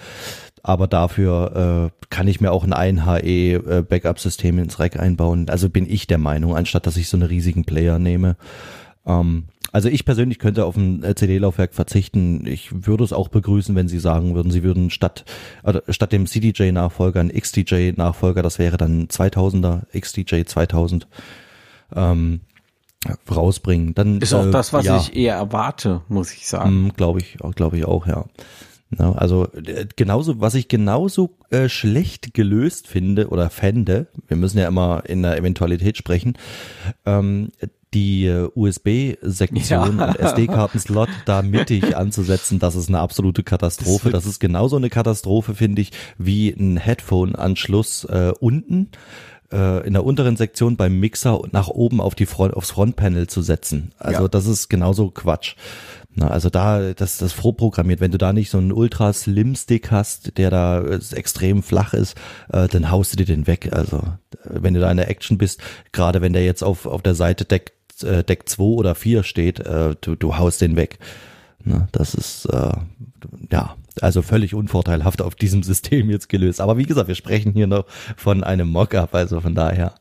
[SPEAKER 3] Aber dafür äh, kann ich mir auch ein 1HE äh, Backup-System ins Rack einbauen. Also bin ich der Meinung, anstatt dass ich so einen riesigen Player nehme. Ähm, also ich persönlich könnte auf ein äh, CD-Laufwerk verzichten. Ich würde es auch begrüßen, wenn Sie sagen würden, Sie würden statt oder statt dem CDJ-Nachfolger ein XDJ-Nachfolger, das wäre dann 2000er XDJ 2000 ähm, rausbringen. Dann
[SPEAKER 2] Ist auch
[SPEAKER 3] äh,
[SPEAKER 2] das, was
[SPEAKER 3] ja.
[SPEAKER 2] ich eher erwarte, muss ich sagen.
[SPEAKER 3] Mm, glaube ich, glaube ich auch, ja. Ja, also äh, genauso, was ich genauso äh, schlecht gelöst finde oder fände, wir müssen ja immer in der Eventualität sprechen, ähm, die äh, USB-Sektion
[SPEAKER 2] Ja.
[SPEAKER 3] und SD-Karten-Slot da mittig anzusetzen, das ist eine absolute Katastrophe. Das, ist genauso eine Katastrophe, finde ich, wie ein Headphone-Anschluss äh, unten äh, in der unteren Sektion beim Mixer nach oben auf die Front, aufs Frontpanel zu setzen. Also
[SPEAKER 2] Ja.
[SPEAKER 3] das ist genauso Quatsch. Na, also da, das das vorprogrammiert. Wenn du da nicht so einen ultra slim Stick hast, der da äh, extrem flach ist, äh, dann haust du dir den weg. Also äh, wenn du da in der Action bist, gerade wenn der jetzt auf auf der Seite Deck äh, Deck 2 oder 4 steht, äh, du, du haust den weg. Na, das ist äh, ja also völlig unvorteilhaft auf diesem System jetzt gelöst. Aber wie gesagt, wir sprechen hier noch von einem Mockup, also von daher.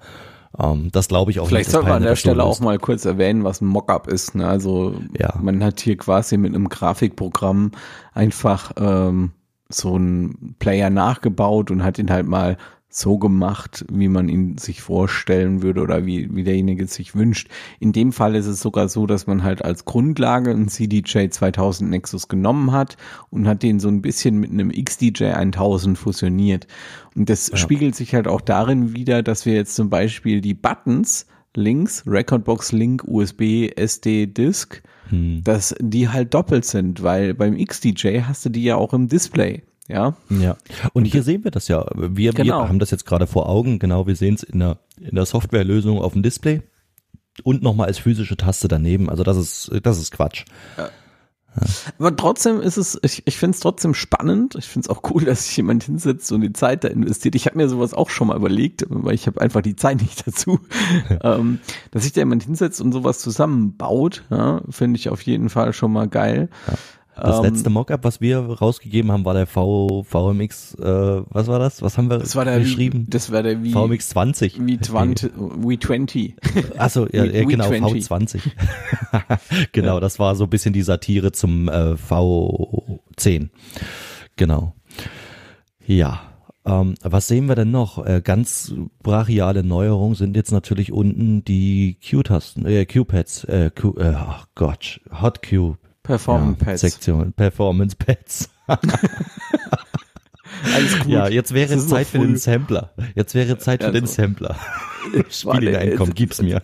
[SPEAKER 3] Ähm, das glaube ich auch
[SPEAKER 2] Vielleicht
[SPEAKER 3] nicht. dass
[SPEAKER 2] soll man an der Stelle auch mal kurz erwähnen, was ein Mockup ist. Ne? Also
[SPEAKER 3] Ja.
[SPEAKER 2] man hat hier quasi mit einem Grafikprogramm einfach ähm, so einen Player nachgebaut und hat ihn halt mal so gemacht, wie man ihn sich vorstellen würde oder wie, wie derjenige sich wünscht. In dem Fall ist es sogar so, dass man halt als Grundlage einen CDJ 2000 Nexus genommen hat und hat den so ein bisschen mit einem XDJ 1000 fusioniert. Und das spiegelt sich halt auch darin wieder, dass wir jetzt zum Beispiel die Buttons links, Recordbox Link, USB, SD, Disk,
[SPEAKER 3] Hm.
[SPEAKER 2] dass die halt doppelt sind, weil beim XDJ hast du die ja auch im Display. Ja,
[SPEAKER 3] Ja, und hier sehen wir das ja. Wir,
[SPEAKER 2] Genau.
[SPEAKER 3] wir haben das jetzt gerade vor Augen. Genau, wir sehen es in der, in der Softwarelösung auf dem Display und nochmal als physische Taste daneben. Also das ist, das ist Quatsch.
[SPEAKER 2] aber trotzdem ist es, ich, ich finde es trotzdem spannend. Ich finde es auch cool, dass sich jemand hinsetzt und die Zeit da investiert. Ich habe mir sowas auch schon mal überlegt, weil ich habe einfach die Zeit nicht dazu, ähm, dass sich da jemand hinsetzt und sowas zusammenbaut. Ja, finde ich auf jeden Fall schon mal geil.
[SPEAKER 3] Das
[SPEAKER 2] Ähm,
[SPEAKER 3] letzte Mockup, was wir rausgegeben haben, war der V, VMX, äh, was war das? Was haben wir
[SPEAKER 2] Das war der
[SPEAKER 3] geschrieben?
[SPEAKER 2] Das war der wie
[SPEAKER 3] VMX 20.
[SPEAKER 2] wie 20, wie 20.
[SPEAKER 3] Achso, ja,
[SPEAKER 2] Wie-
[SPEAKER 3] ja
[SPEAKER 2] wie
[SPEAKER 3] genau,
[SPEAKER 2] 20.
[SPEAKER 3] V20. genau, das war so ein bisschen die Satire zum äh, V10. Genau. Ja. Ähm, was sehen wir denn noch? Äh, ganz brachiale Neuerung sind jetzt natürlich unten die Q-Tasten, äh, Q-Pads, äh, Q, äh, ach Gott, Hot Q.
[SPEAKER 2] Performance
[SPEAKER 3] ja,
[SPEAKER 2] Pads.
[SPEAKER 3] Sektion, Performance Pads.
[SPEAKER 2] Alles gut.
[SPEAKER 3] Ja, jetzt wäre
[SPEAKER 2] Es
[SPEAKER 3] Zeit für den. Sampler. Jetzt wäre Zeit für den
[SPEAKER 2] Also.
[SPEAKER 3] Sampler. Spiel ihn ein, komm, gib's mir.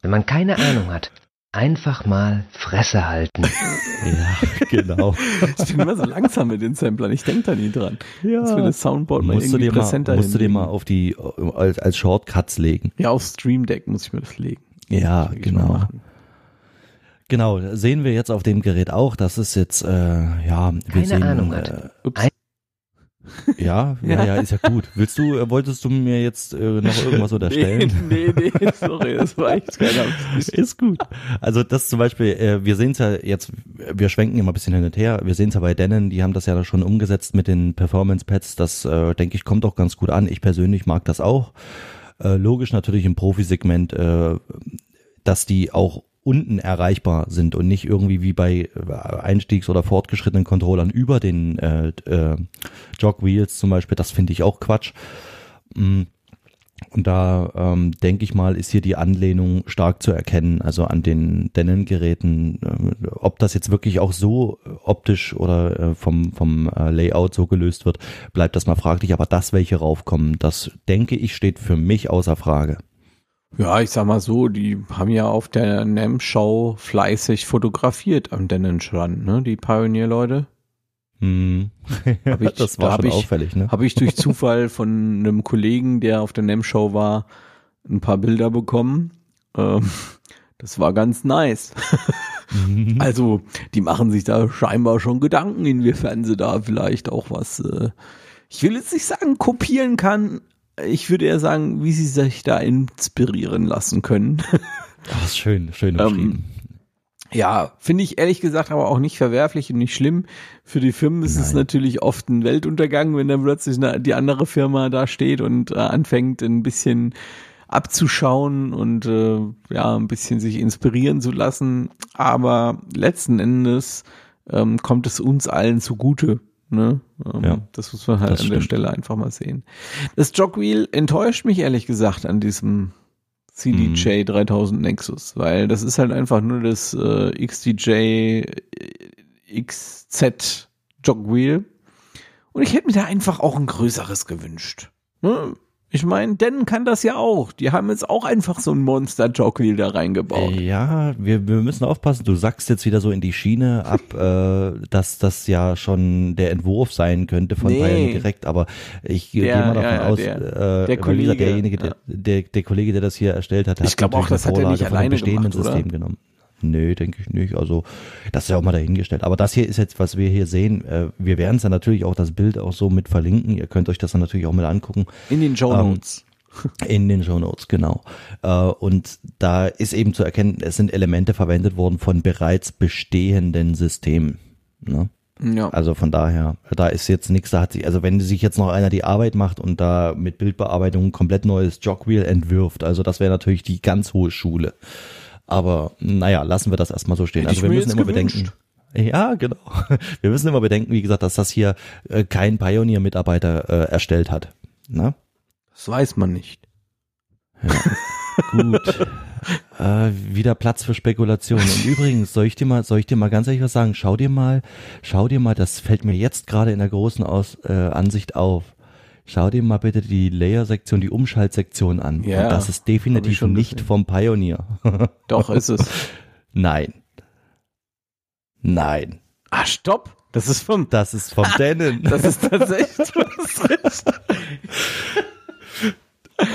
[SPEAKER 4] Wenn man keine Ahnung hat, einfach mal Fresse halten.
[SPEAKER 3] Ja, genau.
[SPEAKER 2] Ich bin immer so langsam mit den Samplern. Ich denke da nie dran.
[SPEAKER 3] Ja.
[SPEAKER 2] Dass wir das Soundboard mal
[SPEAKER 3] musst du
[SPEAKER 2] irgendwie
[SPEAKER 3] dir mal,
[SPEAKER 2] präsenter
[SPEAKER 3] musst du dir mal auf die als, als Shortcuts legen.
[SPEAKER 2] Ja, auf Stream Deck muss ich mir das legen.
[SPEAKER 3] Ja,
[SPEAKER 2] mal
[SPEAKER 3] genau. Genau, sehen wir jetzt auf dem Gerät auch. Das ist jetzt äh, ja, wir
[SPEAKER 4] Keine
[SPEAKER 3] sehen
[SPEAKER 4] Ahnung hat.
[SPEAKER 3] äh,
[SPEAKER 2] Ups.
[SPEAKER 4] Ein-
[SPEAKER 3] Ja, ja, ja, ist ja gut. Willst du, äh, wolltest du mir jetzt äh, noch irgendwas unterstellen?
[SPEAKER 2] Nee, nee, nee, sorry, das war echt keine Absicht.
[SPEAKER 3] Ist gut. Also das zum Beispiel, äh, wir sehen es ja jetzt, wir schwenken immer ein bisschen hin und her. Wir sehen es ja bei Denon, die haben das ja schon umgesetzt mit den Performance Pads. Das äh, denke ich kommt auch ganz gut an. Ich persönlich mag das auch. Äh, logisch natürlich im Profisegment, äh, dass die auch unten erreichbar sind und nicht irgendwie wie bei äh, Einstiegs- oder fortgeschrittenen Controllern über den äh, äh, Jog Wheels zum Beispiel. Das finde ich auch Quatsch. Mm. Und da ähm, denke ich mal, ist hier die Anlehnung stark zu erkennen, also an den Denon-Geräten. Äh, ob das jetzt wirklich auch so optisch oder äh, vom, vom äh, Layout so gelöst wird, bleibt das mal fraglich. Aber das, welche raufkommen, das denke ich, steht für mich außer Frage.
[SPEAKER 2] Ja, ich sag mal so, die haben ja auf der NAM-Show fleißig fotografiert am Denon-Strand, ne, die Pioneer-Leute.
[SPEAKER 3] Hm.
[SPEAKER 2] Hab ich,
[SPEAKER 3] das
[SPEAKER 2] da
[SPEAKER 3] war
[SPEAKER 2] hab
[SPEAKER 3] schon
[SPEAKER 2] ich-
[SPEAKER 3] auffällig, ne?
[SPEAKER 2] Habe ich durch Zufall von einem Kollegen, der auf der NAM-Show war, ein paar Bilder bekommen. Ähm, das war ganz nice. Also, die machen sich da scheinbar schon Gedanken, inwiefern sie da vielleicht auch was, äh, ich will jetzt nicht sagen, kopieren kann. Ich würde eher sagen, wie sie sich da inspirieren lassen können.
[SPEAKER 3] Das ist schön, schön
[SPEAKER 2] Ähm,
[SPEAKER 3] beschrieben.
[SPEAKER 2] Ja, finde ich ehrlich gesagt aber auch nicht verwerflich und nicht schlimm. Für die Firmen ist es
[SPEAKER 3] Nein.
[SPEAKER 2] natürlich oft ein Weltuntergang, wenn dann plötzlich eine, die andere Firma da steht und äh, anfängt ein bisschen abzuschauen und äh, ja, ein bisschen sich inspirieren zu lassen. Aber letzten Endes ähm, kommt es uns allen zugute. Ne? Ähm,
[SPEAKER 3] Ja,
[SPEAKER 2] das muss man halt an der
[SPEAKER 3] stimmt.
[SPEAKER 2] Stelle einfach mal sehen. Das Jogwheel enttäuscht mich ehrlich gesagt an diesem CDJ 3000 Nexus, weil das ist halt einfach nur das äh, XDJ äh, XZ Jogwheel. Und ich hätte mir da einfach auch ein größeres gewünscht. Ne? Ich meine, Denon kann das ja auch. Die haben jetzt auch einfach so ein Monster-Jogwheel da reingebaut.
[SPEAKER 3] Ja, wir, wir müssen aufpassen. Du sagst jetzt wieder so in die Schiene ab, äh, dass das ja schon der Entwurf sein könnte von
[SPEAKER 2] Nee.
[SPEAKER 3] Pioneer direkt, aber ich gehe mal davon
[SPEAKER 2] ja,
[SPEAKER 3] aus,
[SPEAKER 2] der-
[SPEAKER 3] äh,
[SPEAKER 2] der Kollege,
[SPEAKER 3] derjenige,
[SPEAKER 2] ja.
[SPEAKER 3] der, der, der Kollege, der das hier erstellt hat, hat
[SPEAKER 2] Ich glaub auch, das hat er nicht alleine gemacht, oder?
[SPEAKER 3] System genommen. Nö, denke ich nicht. Also das ist ja auch mal dahingestellt. Aber das hier ist jetzt, was wir hier sehen. Äh, wir werden es dann natürlich auch das Bild auch so mit verlinken. Ihr könnt euch das dann natürlich auch mit angucken.
[SPEAKER 2] In den Show Notes.
[SPEAKER 3] In den Show Notes, genau. Äh, und da ist eben zu erkennen, es sind Elemente verwendet worden von bereits bestehenden Systemen. Ne?
[SPEAKER 2] ja.
[SPEAKER 3] Also von daher, da ist jetzt nichts, da hat sich, also wenn sich jetzt noch einer die Arbeit macht und da mit Bildbearbeitung ein komplett neues Jogwheel entwirft, also das wäre natürlich die ganz hohe Schule. Aber naja, lassen wir das erstmal so stehen.
[SPEAKER 2] Hätte
[SPEAKER 3] Also wir müssen immer
[SPEAKER 2] gewünscht.
[SPEAKER 3] bedenken. Ja, genau. Wir müssen immer bedenken, wie gesagt, dass das hier äh, kein Pioneer-Mitarbeiter äh, erstellt hat. Ne?
[SPEAKER 2] Das weiß man nicht.
[SPEAKER 3] Gut. äh, wieder Platz für Spekulationen. Und übrigens, soll ich dir mal, soll ich dir mal ganz ehrlich was sagen? Schau dir mal, schau dir mal, das fällt mir jetzt gerade in der großen Aus, äh, Ansicht auf. Schau dir mal bitte die Layer-Sektion, die Umschaltsektion an.
[SPEAKER 2] Ja,
[SPEAKER 3] Und das ist definitiv nicht
[SPEAKER 2] gesehen.
[SPEAKER 3] vom Pioneer.
[SPEAKER 2] Doch, ist es.
[SPEAKER 3] Nein. Nein.
[SPEAKER 2] Ah, stopp. Das ist vom,
[SPEAKER 3] Das ist vom Denon.
[SPEAKER 2] das ist tatsächlich.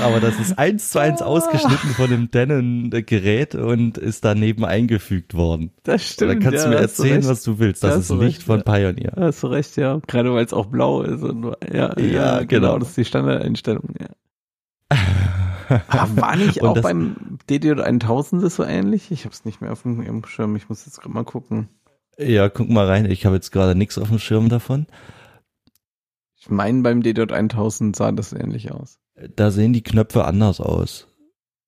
[SPEAKER 3] Aber das ist eins zu eins ausgeschnitten von dem Denon-Gerät und ist daneben eingefügt worden.
[SPEAKER 2] Das stimmt.
[SPEAKER 3] Dann kannst
[SPEAKER 2] ja,
[SPEAKER 3] du mir erzählen,
[SPEAKER 2] recht.
[SPEAKER 3] was du willst. Das
[SPEAKER 2] Da
[SPEAKER 3] ist
[SPEAKER 2] du
[SPEAKER 3] nicht
[SPEAKER 2] recht,
[SPEAKER 3] von. Pioneer.
[SPEAKER 2] Da Hast du recht, ja. Gerade weil es auch blau ist. Und, ja, ja,
[SPEAKER 3] Ja,
[SPEAKER 2] genau.
[SPEAKER 3] genau.
[SPEAKER 2] Das ist die Standardeinstellung, ja. Aber war nicht auch
[SPEAKER 3] das-
[SPEAKER 2] beim DD 1000 das so ähnlich? Ich habe es nicht mehr auf dem, Schirm. Ich muss jetzt gerade mal gucken.
[SPEAKER 3] Ja, guck mal rein. Ich habe jetzt gerade nichts auf dem Schirm davon.
[SPEAKER 2] Ich meine, beim DD 1000 sah das ähnlich aus.
[SPEAKER 3] Da sehen die Knöpfe anders aus.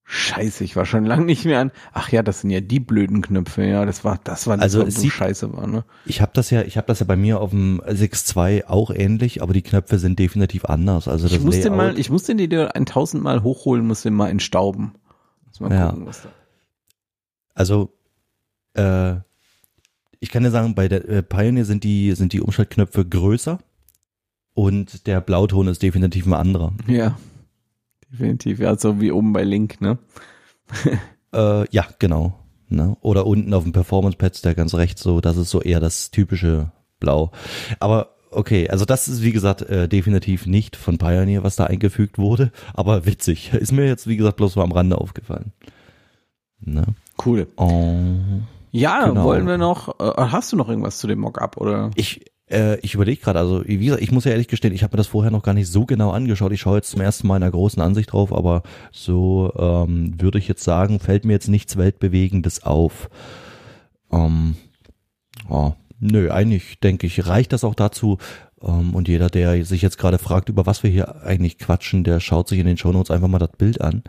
[SPEAKER 2] Scheiße, ich war schon lange nicht mehr an. Ach ja, das sind ja die blöden Knöpfe. Ja, das war, das war das,
[SPEAKER 3] Also
[SPEAKER 2] was
[SPEAKER 3] es
[SPEAKER 2] so scheiße war, ne?
[SPEAKER 3] Ich habe das ja, ich habe das ja bei mir auf dem 6.2 auch ähnlich, aber die Knöpfe sind definitiv anders. Also das
[SPEAKER 2] Ich muss den mal, ich muss den DD 1000 mal hochholen, muss den mal entstauben. Muss mal
[SPEAKER 3] Ja.
[SPEAKER 2] gucken, was da.
[SPEAKER 3] Also, äh, ich kann dir sagen, bei der äh, Pioneer sind die, sind die Umschaltknöpfe größer und der Blauton ist definitiv ein anderer.
[SPEAKER 2] Ja. Definitiv, ja, so wie oben bei Link, ne?
[SPEAKER 3] Äh, ja, genau. Ne? Oder unten auf dem Performance-Pads, der ganz rechts so, das ist so eher das typische Blau. Aber okay, also das ist wie gesagt äh, definitiv nicht von Pioneer, was da eingefügt wurde, aber witzig. Ist mir jetzt wie gesagt bloß mal am Rande aufgefallen. Ne?
[SPEAKER 2] Cool.
[SPEAKER 3] Oh.
[SPEAKER 2] Ja,
[SPEAKER 3] Genau.
[SPEAKER 2] wollen wir noch, äh, hast du noch irgendwas zu dem Mockup oder?
[SPEAKER 3] Ich, Äh, ich überlege gerade, also wie gesagt, ich muss ja ehrlich gestehen, ich habe mir das vorher noch gar nicht so genau angeschaut. Ich schaue jetzt zum ersten Mal in einer großen Ansicht drauf, aber so ähm, würde ich jetzt sagen, fällt mir jetzt nichts Weltbewegendes auf. Ähm, oh, nö, eigentlich denke ich, reicht das auch dazu. Ähm, und jeder, der sich jetzt gerade fragt, über was wir hier eigentlich quatschen, der schaut sich in den Shownotes einfach mal das Bild an.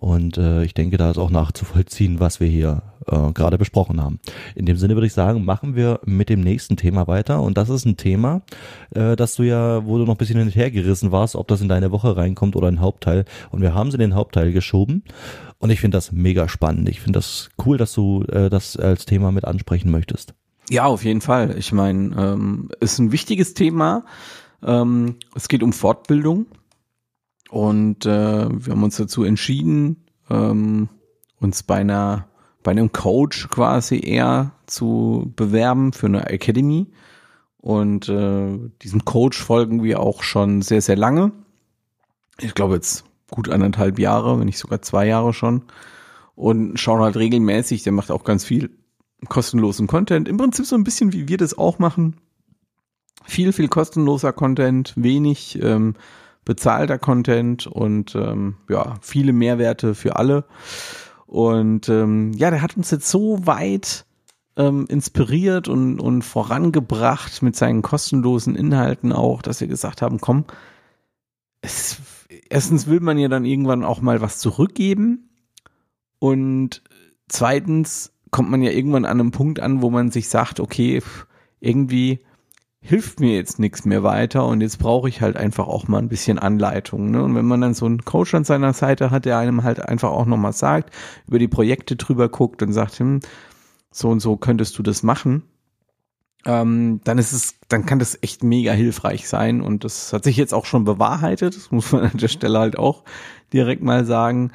[SPEAKER 3] Und äh, ich denke, da ist auch nachzuvollziehen, was wir hier äh, gerade besprochen haben. In dem Sinne würde ich sagen, machen wir mit dem nächsten Thema weiter. Und das ist ein Thema, äh, das du ja, wo du noch ein bisschen hin und her gerissen warst, ob das in deine Woche reinkommt oder ein Hauptteil. Und wir haben sie in den Hauptteil geschoben. Und ich finde das mega spannend. Ich finde das cool, dass du äh, das als Thema mit ansprechen möchtest.
[SPEAKER 2] Ja, auf jeden Fall. Ich meine, ähm, ist ein wichtiges Thema. Ähm, es geht um Fortbildung. Und äh, wir haben uns dazu entschieden, ähm, uns bei einer bei einem Coach quasi eher zu bewerben für eine Academy. Und äh, diesem Coach folgen wir auch schon sehr, sehr lange. Ich glaube jetzt gut anderthalb Jahre, wenn nicht sogar zwei Jahre schon. Und schauen halt regelmäßig, der macht auch ganz viel kostenlosen Content. Im Prinzip so ein bisschen wie wir das auch machen. Viel, viel kostenloser Content, wenig ähm, bezahlter Content und ähm, ja, viele Mehrwerte für alle. Und ähm, ja, der hat uns jetzt so weit ähm, inspiriert und, und vorangebracht mit seinen kostenlosen Inhalten auch, dass wir gesagt haben, komm, es, erstens will man ja dann irgendwann auch mal was zurückgeben und zweitens kommt man ja irgendwann an einem Punkt an, wo man sich sagt, okay, irgendwie hilft mir jetzt nichts mehr weiter und jetzt brauche ich halt einfach auch mal ein bisschen Anleitung. Ne? Und wenn man dann so einen Coach an seiner Seite hat, der einem halt einfach auch nochmal sagt, über die Projekte drüber guckt und sagt, hm, so und so könntest du das machen, ähm, dann ist es, dann kann das echt mega hilfreich sein und das hat sich jetzt auch schon bewahrheitet, das muss man an der Stelle halt auch direkt mal sagen.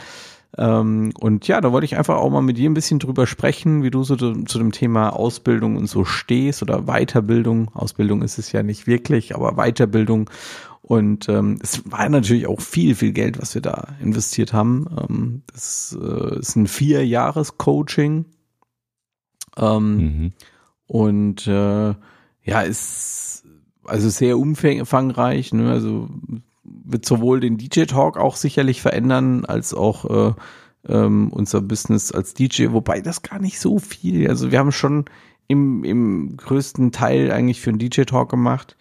[SPEAKER 2] Ähm, und ja, da wollte ich einfach auch mal mit dir ein bisschen drüber sprechen, wie du so zu, dem Thema Ausbildung und so stehst oder Weiterbildung. Ausbildung ist es ja nicht wirklich, aber Weiterbildung. Und ähm, es war natürlich auch viel, viel Geld, was wir da investiert haben. Ähm, das äh, ist ein Vier-Jahres-Coaching. Ähm, mhm. Und äh, ja, ist also sehr umfangreich. Ne? Also wird sowohl den DJ-Talk auch sicherlich verändern, als auch äh, ähm, unser Business als DJ, wobei das gar nicht so viel. Also wir haben schon im, im größten Teil eigentlich für einen DJ-Talk gemacht,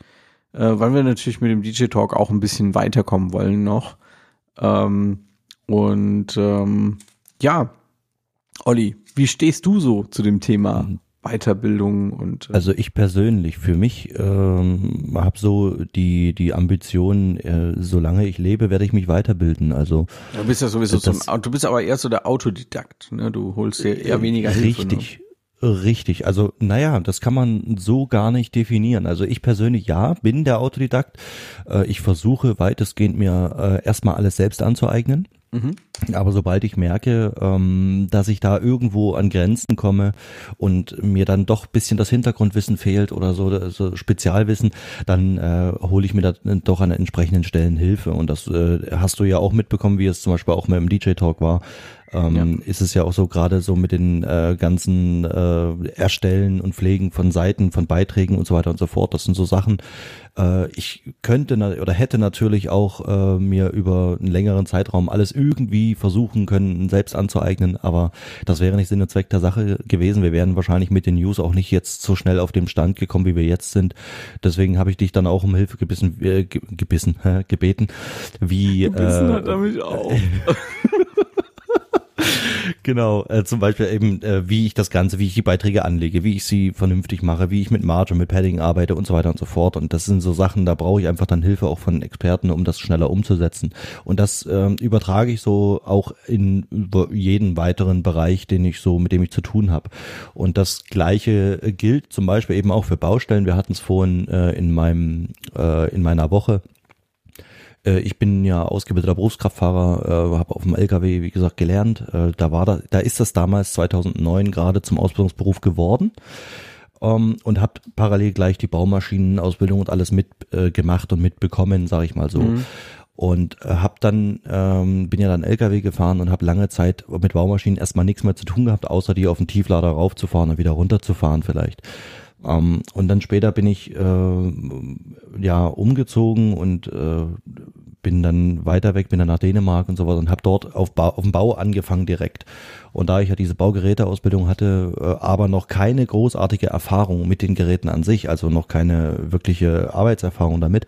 [SPEAKER 2] äh, weil wir natürlich mit dem DJ-Talk auch ein bisschen weiterkommen wollen noch. Ähm, und ähm, ja, Olli, wie stehst du so zu dem Thema mhm. Weiterbildung und
[SPEAKER 3] äh also ich persönlich für mich ähm, habe so die die Ambition, äh, solange ich lebe, werde ich mich weiterbilden. Also
[SPEAKER 2] du bist ja sowieso das, so ein, du bist aber eher so der Autodidakt, ne? Du holst dir eher weniger
[SPEAKER 3] Hilfe. Richtig. Ne? Richtig, also naja, das kann man so gar nicht definieren. Also ich persönlich ja, bin der Autodidakt. Äh, ich versuche weitestgehend mir äh, erstmal alles selbst anzueignen. Mhm. Aber sobald ich merke, ähm, dass ich da irgendwo an Grenzen komme und mir dann doch bisschen das Hintergrundwissen fehlt oder so, so Spezialwissen, dann äh, hole ich mir da doch an entsprechenden Stellen Hilfe. Und das äh, hast du ja auch mitbekommen, wie es zum Beispiel auch mit dem DJ-Talk war ähm, ja. ist es ja auch so gerade so mit den äh, ganzen äh, Erstellen und Pflegen von Seiten, von Beiträgen und so weiter und so fort. Das sind so Sachen. Äh, ich könnte oder hätte natürlich auch äh, mir über einen längeren Zeitraum alles irgendwie versuchen können, selbst anzueignen, aber das wäre nicht Sinn und Zweck der Sache gewesen. Wir wären wahrscheinlich mit den News auch nicht jetzt so schnell auf dem Stand gekommen, wie wir jetzt sind. Deswegen habe ich dich dann auch um Hilfe gebissen, äh, gebissen, äh, gebeten, wie
[SPEAKER 2] gebissen äh, hat er mich auch.
[SPEAKER 3] genau, äh, zum Beispiel eben, äh, wie ich das Ganze, wie ich die Beiträge anlege, wie ich sie vernünftig mache, wie ich mit Margin, mit Padding arbeite und so weiter und so fort. Und das sind so Sachen, da brauche ich einfach dann Hilfe auch von Experten, um das schneller umzusetzen. Und das äh, übertrage ich so auch in jeden weiteren Bereich, den ich so, mit dem ich zu tun habe. Und das Gleiche gilt zum Beispiel eben auch für Baustellen. Wir hatten es vorhin äh, in meinem, äh, in meiner Woche äh, ich bin ja ausgebildeter Berufskraftfahrer, äh, habe auf dem LKW, wie gesagt, gelernt. Äh, da war da, da ist das damals 2009 gerade zum Ausbildungsberuf geworden ähm, und habe parallel gleich die Baumashienenausbildung und alles mitgemacht äh, und mitbekommen, sage ich mal so. Mhm. Und äh, hab dann, ähm, bin ja dann LKW gefahren und habe lange Zeit mit Baumaschinen erstmal nichts mehr zu tun gehabt, außer die auf den Tieflader raufzufahren und wieder runterzufahren vielleicht. Ähm, und dann später bin ich äh, ja umgezogen und äh, bin dann weiter weg, bin dann nach Dänemark und so weiter und habe dort auf, Bau, auf dem Bau angefangen direkt. Und da ich ja diese Baugeräteausbildung hatte, äh, aber noch keine großartige Erfahrung mit den Geräten an sich, also noch keine wirkliche Arbeitserfahrung damit,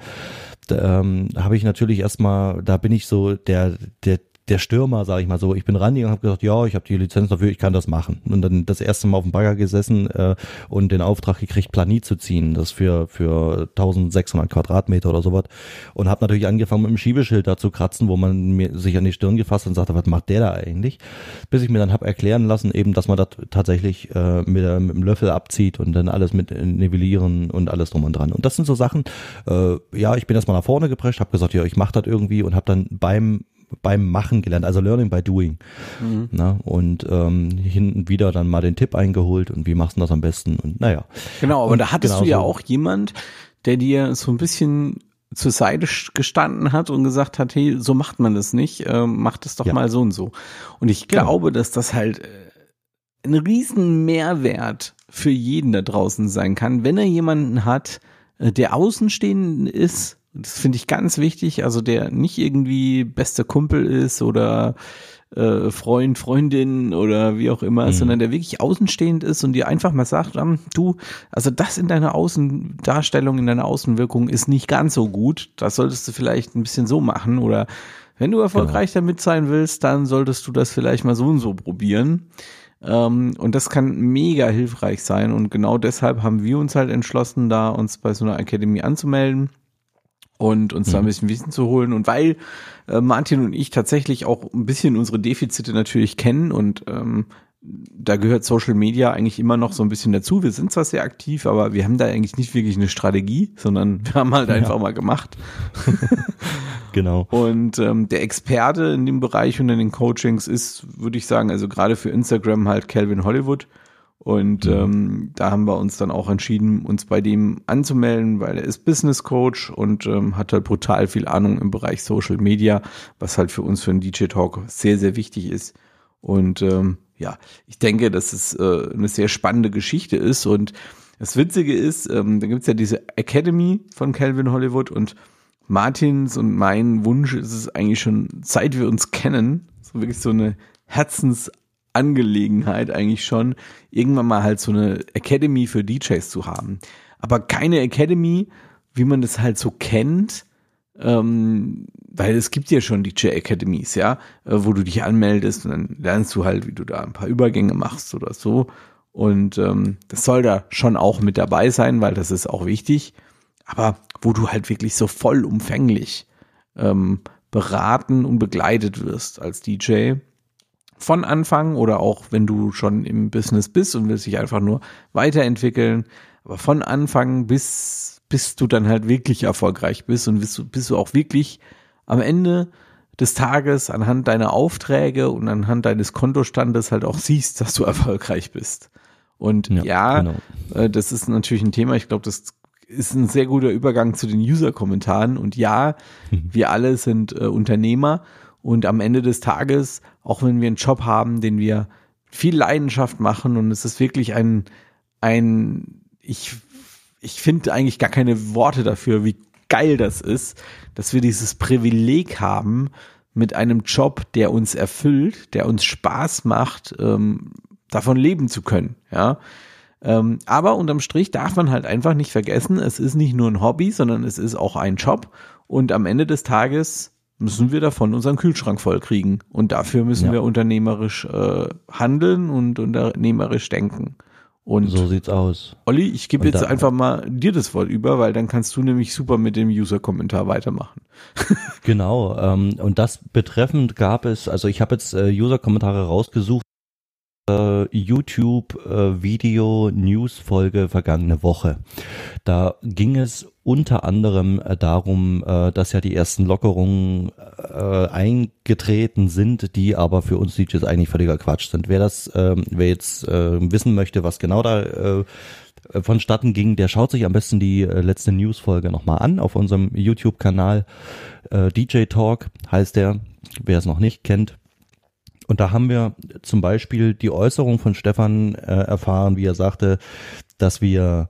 [SPEAKER 3] ähm, habe ich natürlich erstmal, da bin ich so der, der der Stürmer, sage ich mal so. Ich bin rangegangen und habe gesagt, ja, ich habe die Lizenz dafür, ich kann das machen. Und dann das erste Mal auf dem Bagger gesessen äh, und den Auftrag gekriegt, Planit zu ziehen. Das für für 1600 Quadratmeter oder sowas. Und habe natürlich angefangen mit dem Schiebeschild da zu kratzen, wo man mir sich an die Stirn gefasst und sagte, was macht der da eigentlich? Bis ich mir dann habe erklären lassen, eben, dass man das tatsächlich äh, mit, äh, mit dem Löffel abzieht und dann alles mit nivellieren und alles drum und dran. Und das sind so Sachen, äh, ja, ich bin erstmal nach vorne geprescht, habe gesagt, ja, ich mache das irgendwie und habe dann beim beim Machen gelernt, also Learning by Doing. Mhm. Na, und ähm, hinten wieder dann mal den Tipp eingeholt und wie machst du das am besten und naja.
[SPEAKER 2] Genau, aber
[SPEAKER 3] und
[SPEAKER 2] da hattest du ja auch jemand, der dir so ein bisschen zur Seite gestanden hat und gesagt hat, hey, so macht man das nicht, äh, mach das doch ja. mal so und so. Und ich genau. glaube, dass das halt äh, ein riesen Mehrwert für jeden da draußen sein kann, wenn er jemanden hat, äh, der außenstehend ist das finde ich ganz wichtig. Also der nicht irgendwie bester Kumpel ist oder äh, Freund, Freundin oder wie auch immer, mhm. sondern der wirklich außenstehend ist und dir einfach mal sagt, du, also das in deiner Außendarstellung, in deiner Außenwirkung ist nicht ganz so gut. Das solltest du vielleicht ein bisschen so machen oder wenn du erfolgreich genau. damit sein willst, dann solltest du das vielleicht mal so und so probieren. Ähm, und das kann mega hilfreich sein. Und genau deshalb haben wir uns halt entschlossen, da uns bei so einer Akademie anzumelden und uns da ein mhm. bisschen Wissen zu holen. Und weil äh, Martin und ich tatsächlich auch ein bisschen unsere Defizite natürlich kennen und ähm, da gehört Social Media eigentlich immer noch so ein bisschen dazu. Wir sind zwar sehr aktiv, aber wir haben da eigentlich nicht wirklich eine Strategie, sondern wir haben halt einfach mal gemacht.
[SPEAKER 3] genau.
[SPEAKER 2] Und ähm, der Experte in dem Bereich und in den Coachings ist, würde ich sagen, also gerade für Instagram halt Calvin Hollywood. Und mhm. ähm, da haben wir uns dann auch entschieden, uns bei dem anzumelden, weil er ist Business Coach und ähm, hat halt brutal viel Ahnung im Bereich Social Media, was halt für uns für einen DJ Talk sehr, sehr wichtig ist. Und ähm, ja, ich denke, dass es äh, eine sehr spannende Geschichte ist. Und das Witzige ist, ähm, da gibt's ja diese Academy von Calvin Hollywood und Martins und mein Wunsch ist es eigentlich schon, seit wir uns kennen, so wirklich so eine Herzens Angelegenheit eigentlich schon, irgendwann mal halt so eine Academy für DJs zu haben. Aber keine Academy, wie man das halt so kennt, ähm, weil es gibt ja schon DJ Academies, ja, äh, wo du dich anmeldest und dann lernst du halt, wie du da ein paar Übergänge machst oder so. Und ähm, das soll da schon auch mit dabei sein, weil das ist auch wichtig. Aber wo du halt wirklich so vollumfänglich ähm, beraten und begleitet wirst als DJ, von Anfang oder auch wenn du schon im Business bist und willst dich einfach nur weiterentwickeln, aber von Anfang bis, bis du dann halt wirklich erfolgreich bist und bis du, bis du auch wirklich am Ende des Tages anhand deiner Aufträge und anhand deines Kontostandes halt auch siehst, dass du erfolgreich bist. Und ja, ja genau. äh, das ist natürlich ein Thema, ich glaube, das ist ein sehr guter Übergang zu den User-Kommentaren. Und ja, wir alle sind äh, Unternehmer und am Ende des Tages, auch wenn wir einen Job haben, den wir viel Leidenschaft machen und es ist wirklich ein, ein, ich, ich finde eigentlich gar keine Worte dafür, wie geil das ist, dass wir dieses Privileg haben, mit einem Job, der uns erfüllt, der uns Spaß macht, ähm, davon leben zu können, ja. Ähm, aber unterm Strich darf man halt einfach nicht vergessen, es ist nicht nur ein Hobby, sondern es ist auch ein Job. Und am Ende des Tages müssen wir davon unseren Kühlschrank voll kriegen. Und dafür müssen ja. wir unternehmerisch äh, handeln und unternehmerisch denken. Und
[SPEAKER 3] so sieht's aus.
[SPEAKER 2] Olli, ich gebe jetzt einfach mal dir das Wort über, weil dann kannst du nämlich super mit dem User-Kommentar weitermachen.
[SPEAKER 3] genau. Ähm, und das betreffend gab es, also ich habe jetzt äh, User-Kommentare rausgesucht. Äh, YouTube äh, vergangene Woche. Da ging es unter anderem äh, darum, dass ja die ersten Lockerungen eingetreten sind, die aber für uns DJs eigentlich völliger Quatsch sind. Wer das, äh, wer jetzt äh, wissen möchte, was genau da vonstatten ging, der schaut sich am besten die letzte Newsfolge nochmal an auf unserem YouTube-Kanal. DJ Talk heißt der, wer es noch nicht kennt. Und da haben wir zum Beispiel die Äußerung von Stefan äh, erfahren, wie er sagte, dass wir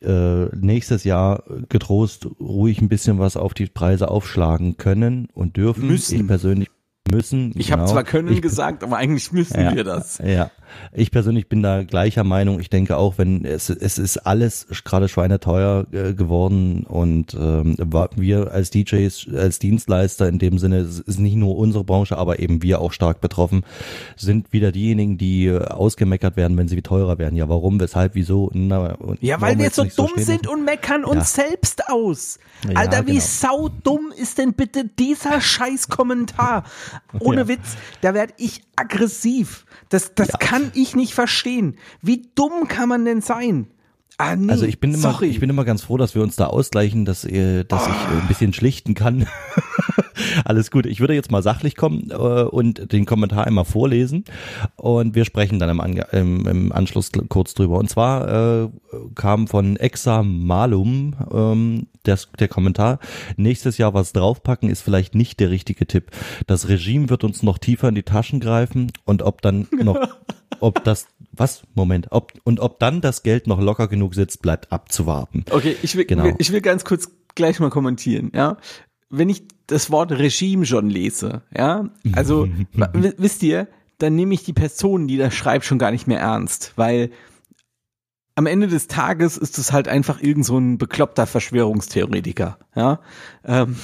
[SPEAKER 3] äh, nächstes Jahr getrost ruhig ein bisschen was auf die Preise aufschlagen können und dürfen.
[SPEAKER 2] Müssen.
[SPEAKER 3] Ich persönlich müssen.
[SPEAKER 2] Ich habe
[SPEAKER 3] genau.
[SPEAKER 2] zwar können
[SPEAKER 3] ich,
[SPEAKER 2] gesagt, aber eigentlich müssen
[SPEAKER 3] ja,
[SPEAKER 2] wir das.
[SPEAKER 3] Ja, ich persönlich bin da gleicher Meinung. Ich denke auch, wenn es, es ist alles gerade schweineteuer äh, geworden und ähm, wir als DJs, als Dienstleister in dem Sinne, es ist nicht nur unsere Branche, aber eben wir auch stark betroffen, sind wieder diejenigen, die äh, ausgemeckert werden, wenn sie teurer werden. Ja, warum, weshalb, wieso? Na,
[SPEAKER 2] ja, weil wir so dumm sind und meckern uns selbst aus.
[SPEAKER 3] Ja,
[SPEAKER 2] Alter, wie
[SPEAKER 3] genau.
[SPEAKER 2] saudumm ist denn bitte dieser scheiß Kommentar? Ohne
[SPEAKER 3] Ja.
[SPEAKER 2] Witz, da werde ich aggressiv. Das, das kann ich nicht verstehen. Wie dumm kann man denn sein? Ah, nee,
[SPEAKER 3] Also ich bin immer,
[SPEAKER 2] sorry.
[SPEAKER 3] ich bin immer ganz froh, dass wir uns da ausgleichen, dass, äh, dass ich äh, ein bisschen schlichten kann. Alles gut. Ich würde jetzt mal sachlich kommen äh, und den Kommentar einmal vorlesen und wir sprechen dann im, Ange im, im Anschluss kurz drüber. Und zwar äh, kam von Exa Malum ähm, das, der Kommentar, nächstes Jahr was draufpacken ist vielleicht nicht der richtige Tipp. Das Regime wird uns noch tiefer in die Taschen greifen und ob dann noch, ob das, was, Moment, ob, und ob dann das Geld noch locker genug sitzt, bleibt abzuwarten.
[SPEAKER 2] Okay, ich will,
[SPEAKER 3] Genau.
[SPEAKER 2] ich will ganz kurz gleich mal kommentieren, ja. Wenn ich das Wort Regime schon lese, ja, also wisst ihr, dann nehme ich die Person, die das schreibt, schon gar nicht mehr ernst, weil am Ende des Tages ist es halt einfach irgend so ein bekloppter Verschwörungstheoretiker, ja. Ähm,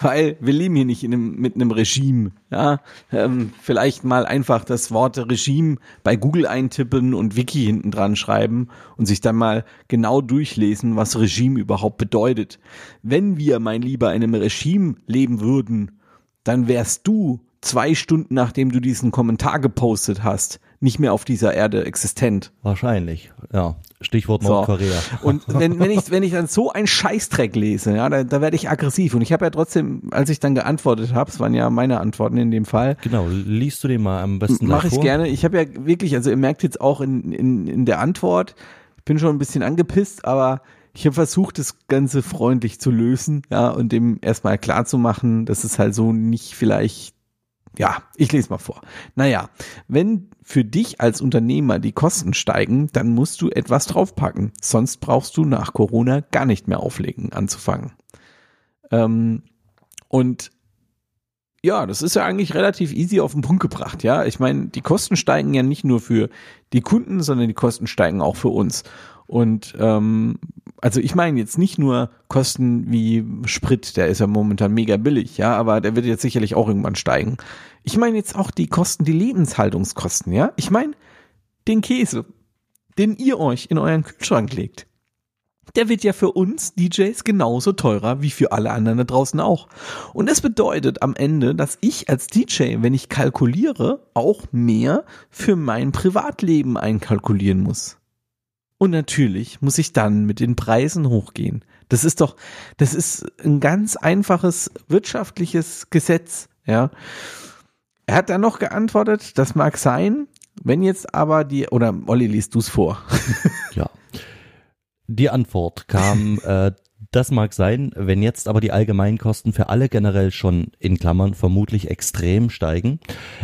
[SPEAKER 2] weil wir leben hier nicht in einem, mit einem Regime, ja. Ähm, vielleicht mal einfach das Wort Regime bei Google eintippen und Wiki hinten dran schreiben und sich dann mal genau durchlesen, was Regime überhaupt bedeutet. Wenn wir, mein Lieber, in einem Regime leben würden, dann wärst du zwei Stunden nachdem du diesen Kommentar gepostet hast, nicht mehr auf dieser Erde existent.
[SPEAKER 3] Wahrscheinlich, ja. Stichwort
[SPEAKER 2] So.
[SPEAKER 3] Nordkorea.
[SPEAKER 2] Und wenn, wenn ich, wenn ich dann so einen Scheißdreck lese, ja, da, da werde ich aggressiv. Und ich habe ja trotzdem, als ich dann geantwortet habe, es waren ja meine Antworten in dem Fall,
[SPEAKER 3] Genau, liest du den mal am besten
[SPEAKER 2] mache ich gerne. Ich habe ja wirklich, also ihr merkt jetzt auch in, in, in der Antwort, ich bin schon ein bisschen angepisst, aber ich habe versucht, das Ganze freundlich zu lösen, ja, und dem erstmal klar zu machen, dass es halt so nicht vielleicht ja, ich lese mal vor. Naja, wenn für dich als Unternehmer die Kosten steigen, dann musst du etwas draufpacken. Sonst brauchst du nach Corona gar nicht mehr auflegen, anzufangen. Ähm, und ja, das ist ja eigentlich relativ easy auf den Punkt gebracht, ja. Ich meine, die Kosten steigen ja nicht nur für die Kunden, sondern die Kosten steigen auch für uns. Und ähm, also ich meine jetzt nicht nur Kosten wie Sprit, der ist ja momentan mega billig, ja, aber der wird jetzt sicherlich auch irgendwann steigen. Ich meine jetzt auch die Kosten, die Lebenshaltungskosten, ja. Ich meine den Käse, den ihr euch in euren Kühlschrank legt. Der wird ja für uns DJs genauso teurer wie für alle anderen da draußen auch. Und das bedeutet am Ende, dass ich als DJ, wenn ich kalkuliere, auch mehr für mein Privatleben einkalkulieren muss. Und natürlich muss ich dann mit den Preisen hochgehen. Das ist doch, das ist ein ganz einfaches wirtschaftliches Gesetz, ja. Er hat dann noch geantwortet, das mag sein, wenn jetzt aber die, oder Olli, liest du's vor.
[SPEAKER 3] Ja. Die Antwort kam, äh, das mag sein, wenn jetzt aber die Allgemeinkosten für alle generell schon in Klammern vermutlich extrem steigen,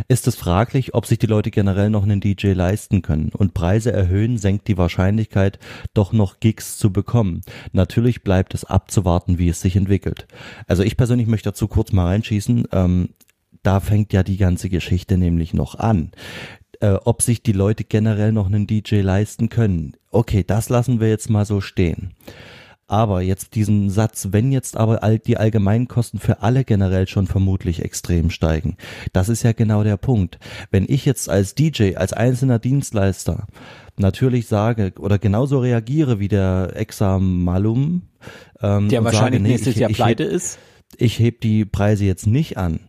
[SPEAKER 3] ist es fraglich, ob sich die Leute generell noch einen DJ leisten können. Und Preise erhöhen senkt die Wahrscheinlichkeit, doch noch Gigs zu bekommen. Natürlich bleibt es abzuwarten, wie es sich entwickelt. Also ich persönlich möchte dazu kurz mal reinschießen. Ähm, da fängt ja die ganze Geschichte nämlich noch an äh, ob sich die Leute generell noch einen DJ leisten können. Okay, das lassen wir jetzt mal so stehen. Aber jetzt diesen Satz, wenn jetzt aber all die Allgemeinkosten für alle generell schon vermutlich extrem steigen, das ist ja genau der Punkt. Wenn ich jetzt als DJ, als einzelner Dienstleister natürlich sage oder genauso reagiere wie der Examalum, ähm,
[SPEAKER 2] Der wahrscheinlich
[SPEAKER 3] sage, nee,
[SPEAKER 2] nächstes
[SPEAKER 3] ich,
[SPEAKER 2] Jahr
[SPEAKER 3] ich,
[SPEAKER 2] pleite ist.
[SPEAKER 3] ich heb die Preise jetzt nicht an,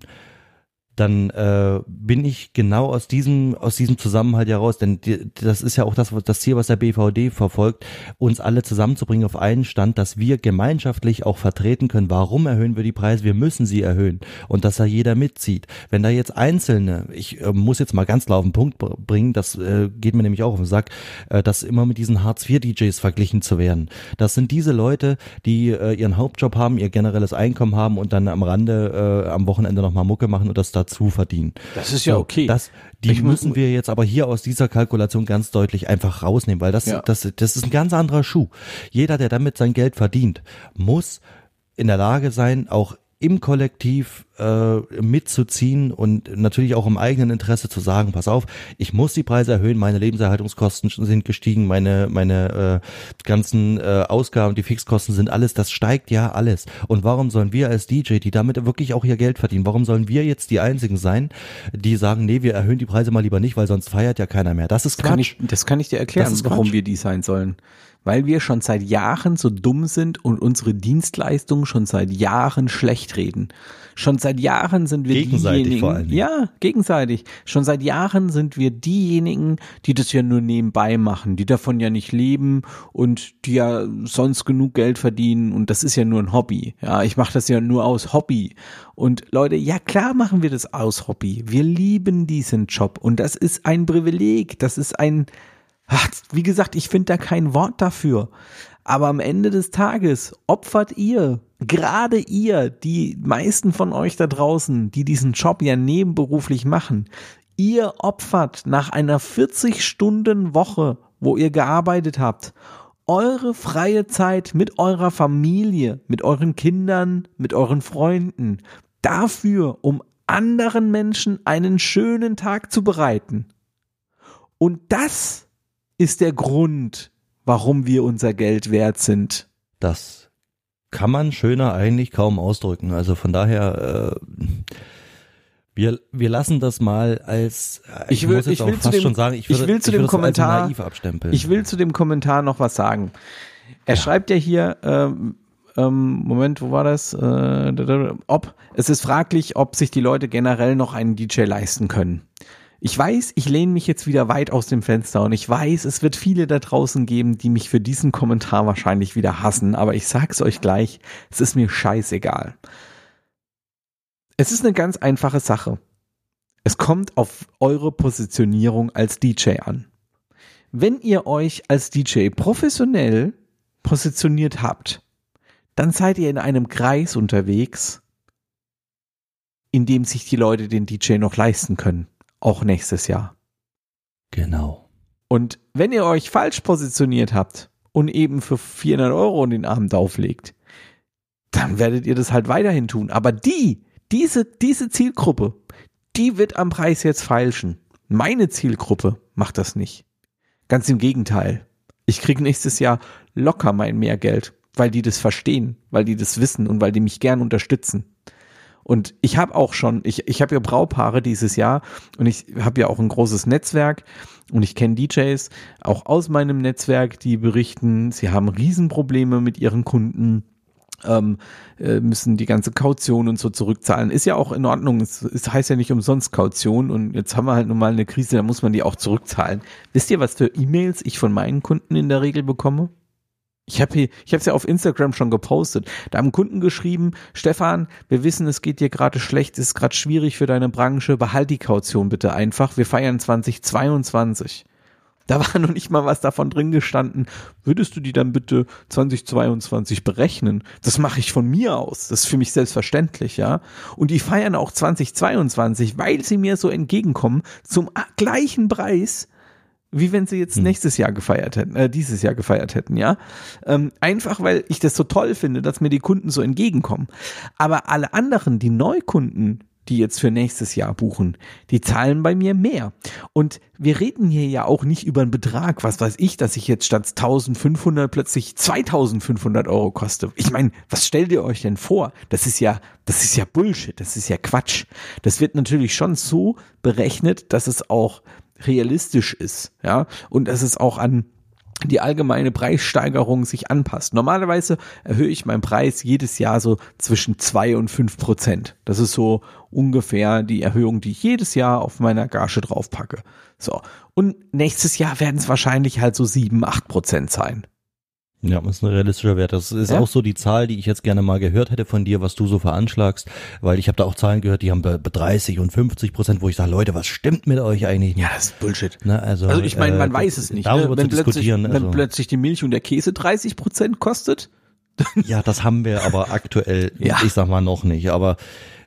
[SPEAKER 3] dann äh, bin ich genau aus diesem aus diesem Zusammenhalt heraus, denn die, das ist ja auch das das Ziel, was der BVD verfolgt, uns alle zusammenzubringen auf einen Stand, dass wir gemeinschaftlich auch vertreten können. Warum erhöhen wir die Preise? Wir müssen sie erhöhen und dass da jeder mitzieht. Wenn da jetzt Einzelne, ich äh, muss jetzt mal ganz klar auf den Punkt br- bringen, das äh, geht mir nämlich auch auf den Sack, äh, dass immer mit diesen Hartz IV DJs verglichen zu werden. Das sind diese Leute, die äh, ihren Hauptjob haben, ihr generelles Einkommen haben und dann am Rande äh, am Wochenende nochmal Mucke machen und das dazu dazu verdienen.
[SPEAKER 2] Das ist ja
[SPEAKER 3] So,
[SPEAKER 2] okay.
[SPEAKER 3] Das, die
[SPEAKER 2] Ich
[SPEAKER 3] müssen wir jetzt aber hier aus dieser Kalkulation ganz deutlich einfach rausnehmen, weil das,
[SPEAKER 2] Ja.
[SPEAKER 3] das, das ist ein ganz anderer Schuh. Jeder, der damit sein Geld verdient, muss in der Lage sein, auch im Kollektiv äh, mitzuziehen und natürlich auch im eigenen Interesse zu sagen, pass auf, ich muss die Preise erhöhen, meine Lebenserhaltungskosten sind gestiegen, meine meine äh, ganzen äh, Ausgaben, die Fixkosten sind alles, das steigt ja alles. Und warum sollen wir als DJ, die damit wirklich auch ihr Geld verdienen, warum sollen wir jetzt die einzigen sein, die sagen, nee, wir erhöhen die Preise mal lieber nicht, weil sonst feiert ja keiner mehr. Das ist
[SPEAKER 2] Das kann,
[SPEAKER 3] Quatsch.
[SPEAKER 2] ich, das kann ich dir erklären, warum
[SPEAKER 3] Quatsch.
[SPEAKER 2] wir die sein sollen. Weil wir schon seit Jahren so dumm sind und unsere Dienstleistungen schon seit Jahren schlecht reden. Schon seit Jahren sind wir
[SPEAKER 3] Gegenseitig
[SPEAKER 2] diejenigen,
[SPEAKER 3] vor allen Dingen.
[SPEAKER 2] ja, gegenseitig. Schon seit Jahren sind wir diejenigen, die das ja nur nebenbei machen, die davon ja nicht leben und die ja sonst genug Geld verdienen und das ist ja nur ein Hobby. Ja, ich mache das ja nur aus Hobby. Und Leute, ja klar machen wir das aus Hobby. Wir lieben diesen Job und das ist ein Privileg, das ist ein Ach, wie gesagt, ich finde da kein Wort dafür. Aber am Ende des Tages opfert ihr, gerade ihr, die meisten von euch da draußen, die diesen Job ja nebenberuflich machen, ihr opfert nach einer 40-Stunden-Woche, wo ihr gearbeitet habt, eure freie Zeit mit eurer Familie, mit euren Kindern, mit euren Freunden, dafür, um anderen Menschen einen schönen Tag zu bereiten. Und das ist der Grund, warum wir unser Geld wert sind.
[SPEAKER 3] Das kann man schöner eigentlich kaum ausdrücken. Also von daher, äh, wir, wir lassen das mal als, äh,
[SPEAKER 2] Ich will-
[SPEAKER 3] muss jetzt
[SPEAKER 2] ich
[SPEAKER 3] auch
[SPEAKER 2] will zu
[SPEAKER 3] fast
[SPEAKER 2] dem-
[SPEAKER 3] schon sagen, ich,
[SPEAKER 2] ich
[SPEAKER 3] würde,
[SPEAKER 2] will zu
[SPEAKER 3] ich
[SPEAKER 2] dem Kommentar-
[SPEAKER 3] naiv abstempeln.
[SPEAKER 2] Ich will zu dem Kommentar noch was sagen. Er schreibt ja hier, ähm, ähm, Moment, wo war das? Äh, ob es ist fraglich, ob sich die Leute generell noch einen DJ leisten können. Ich weiß, ich lehne mich jetzt wieder weit aus dem Fenster und ich weiß, es wird viele da draußen geben, die mich für diesen Kommentar wahrscheinlich wieder hassen, aber ich sag's euch gleich, es ist mir scheißegal. Es ist eine ganz einfache Sache. Es kommt auf eure Positionierung als DJ an. Wenn ihr euch als DJ professionell positioniert habt, dann seid ihr in einem Kreis unterwegs, in dem sich die Leute den DJ noch leisten können, auch nächstes Jahr.
[SPEAKER 3] Genau.
[SPEAKER 2] Und wenn ihr euch falsch positioniert habt und eben für 400 Euro in den Abend auflegt, dann werdet ihr das halt weiterhin tun. Aber die, diese, diese Zielgruppe, die wird am Preis jetzt feilschen. Meine Zielgruppe macht das nicht. Ganz im Gegenteil. Ich kriege nächstes Jahr locker mein Mehrgeld, weil die das verstehen, weil die das wissen und weil die mich gern unterstützen. Und ich habe auch schon, ich, ich habe ja Braupaare dieses Jahr und ich habe ja auch ein großes Netzwerk und ich kenne DJs auch aus meinem Netzwerk, die berichten, sie haben Riesenprobleme mit ihren Kunden ähm, äh, müssen die ganze Kaution und so zurückzahlen. Ist ja auch in Ordnung. Es, es heißt ja nicht umsonst Kaution und jetzt haben wir halt nun mal eine Krise, da muss man die auch zurückzahlen. Wisst ihr, was für E-Mails ich von meinen Kunden in der Regel bekomme? Ich habe ich habe es ja auf Instagram schon gepostet. Da haben Kunden geschrieben, Stefan, wir wissen, es geht dir gerade schlecht, es ist gerade schwierig für deine Branche, behalt die Kaution bitte einfach. Wir feiern 2022. Da war noch nicht mal was davon drin gestanden. Würdest du die dann bitte 2022 berechnen? Das mache ich von mir aus. Das ist für mich selbstverständlich, ja. Und die feiern auch 2022, weil sie mir so entgegenkommen zum gleichen Preis, wie wenn sie jetzt nächstes Jahr gefeiert hätten, äh, dieses Jahr gefeiert hätten, ja. Ähm, einfach weil ich das so toll finde, dass mir die Kunden so entgegenkommen. Aber alle anderen, die Neukunden, die jetzt für nächstes Jahr buchen, die zahlen bei mir mehr. Und wir reden hier ja auch nicht über einen Betrag, was weiß ich, dass ich jetzt statt 1500 plötzlich 2500 Euro koste. Ich meine, was stellt ihr euch denn vor? Das ist ja, das ist ja Bullshit, das ist ja Quatsch. Das wird natürlich schon so berechnet, dass es auch realistisch ist, ja, und dass es auch an die allgemeine Preissteigerung sich anpasst. Normalerweise erhöhe ich meinen Preis jedes Jahr so zwischen zwei und fünf Prozent. Das ist so ungefähr die Erhöhung, die ich jedes Jahr auf meiner Gage draufpacke. So. Und nächstes Jahr werden es wahrscheinlich halt so sieben, acht Prozent sein.
[SPEAKER 3] Ja, das ist ein realistischer Wert. Das ist
[SPEAKER 2] Ja.
[SPEAKER 3] auch so die Zahl, die ich jetzt gerne mal gehört hätte von dir, was du so veranschlagst, weil ich habe da auch Zahlen gehört, die haben bei bei 30 und 50 Prozent, wo ich sage, Leute, was stimmt mit euch eigentlich nicht?
[SPEAKER 2] Ja, das ist Bullshit.
[SPEAKER 3] Ne, also,
[SPEAKER 2] Also ich meine, man
[SPEAKER 3] äh,
[SPEAKER 2] weiß es nicht.
[SPEAKER 3] Darüber
[SPEAKER 2] ne? wenn,
[SPEAKER 3] zu
[SPEAKER 2] plötzlich,
[SPEAKER 3] diskutieren.
[SPEAKER 2] wenn
[SPEAKER 3] also,
[SPEAKER 2] plötzlich die Milch und der Käse 30 Prozent kostet,
[SPEAKER 3] Ja, das haben wir aber aktuell,
[SPEAKER 2] Ja.
[SPEAKER 3] ich sag mal noch nicht. Aber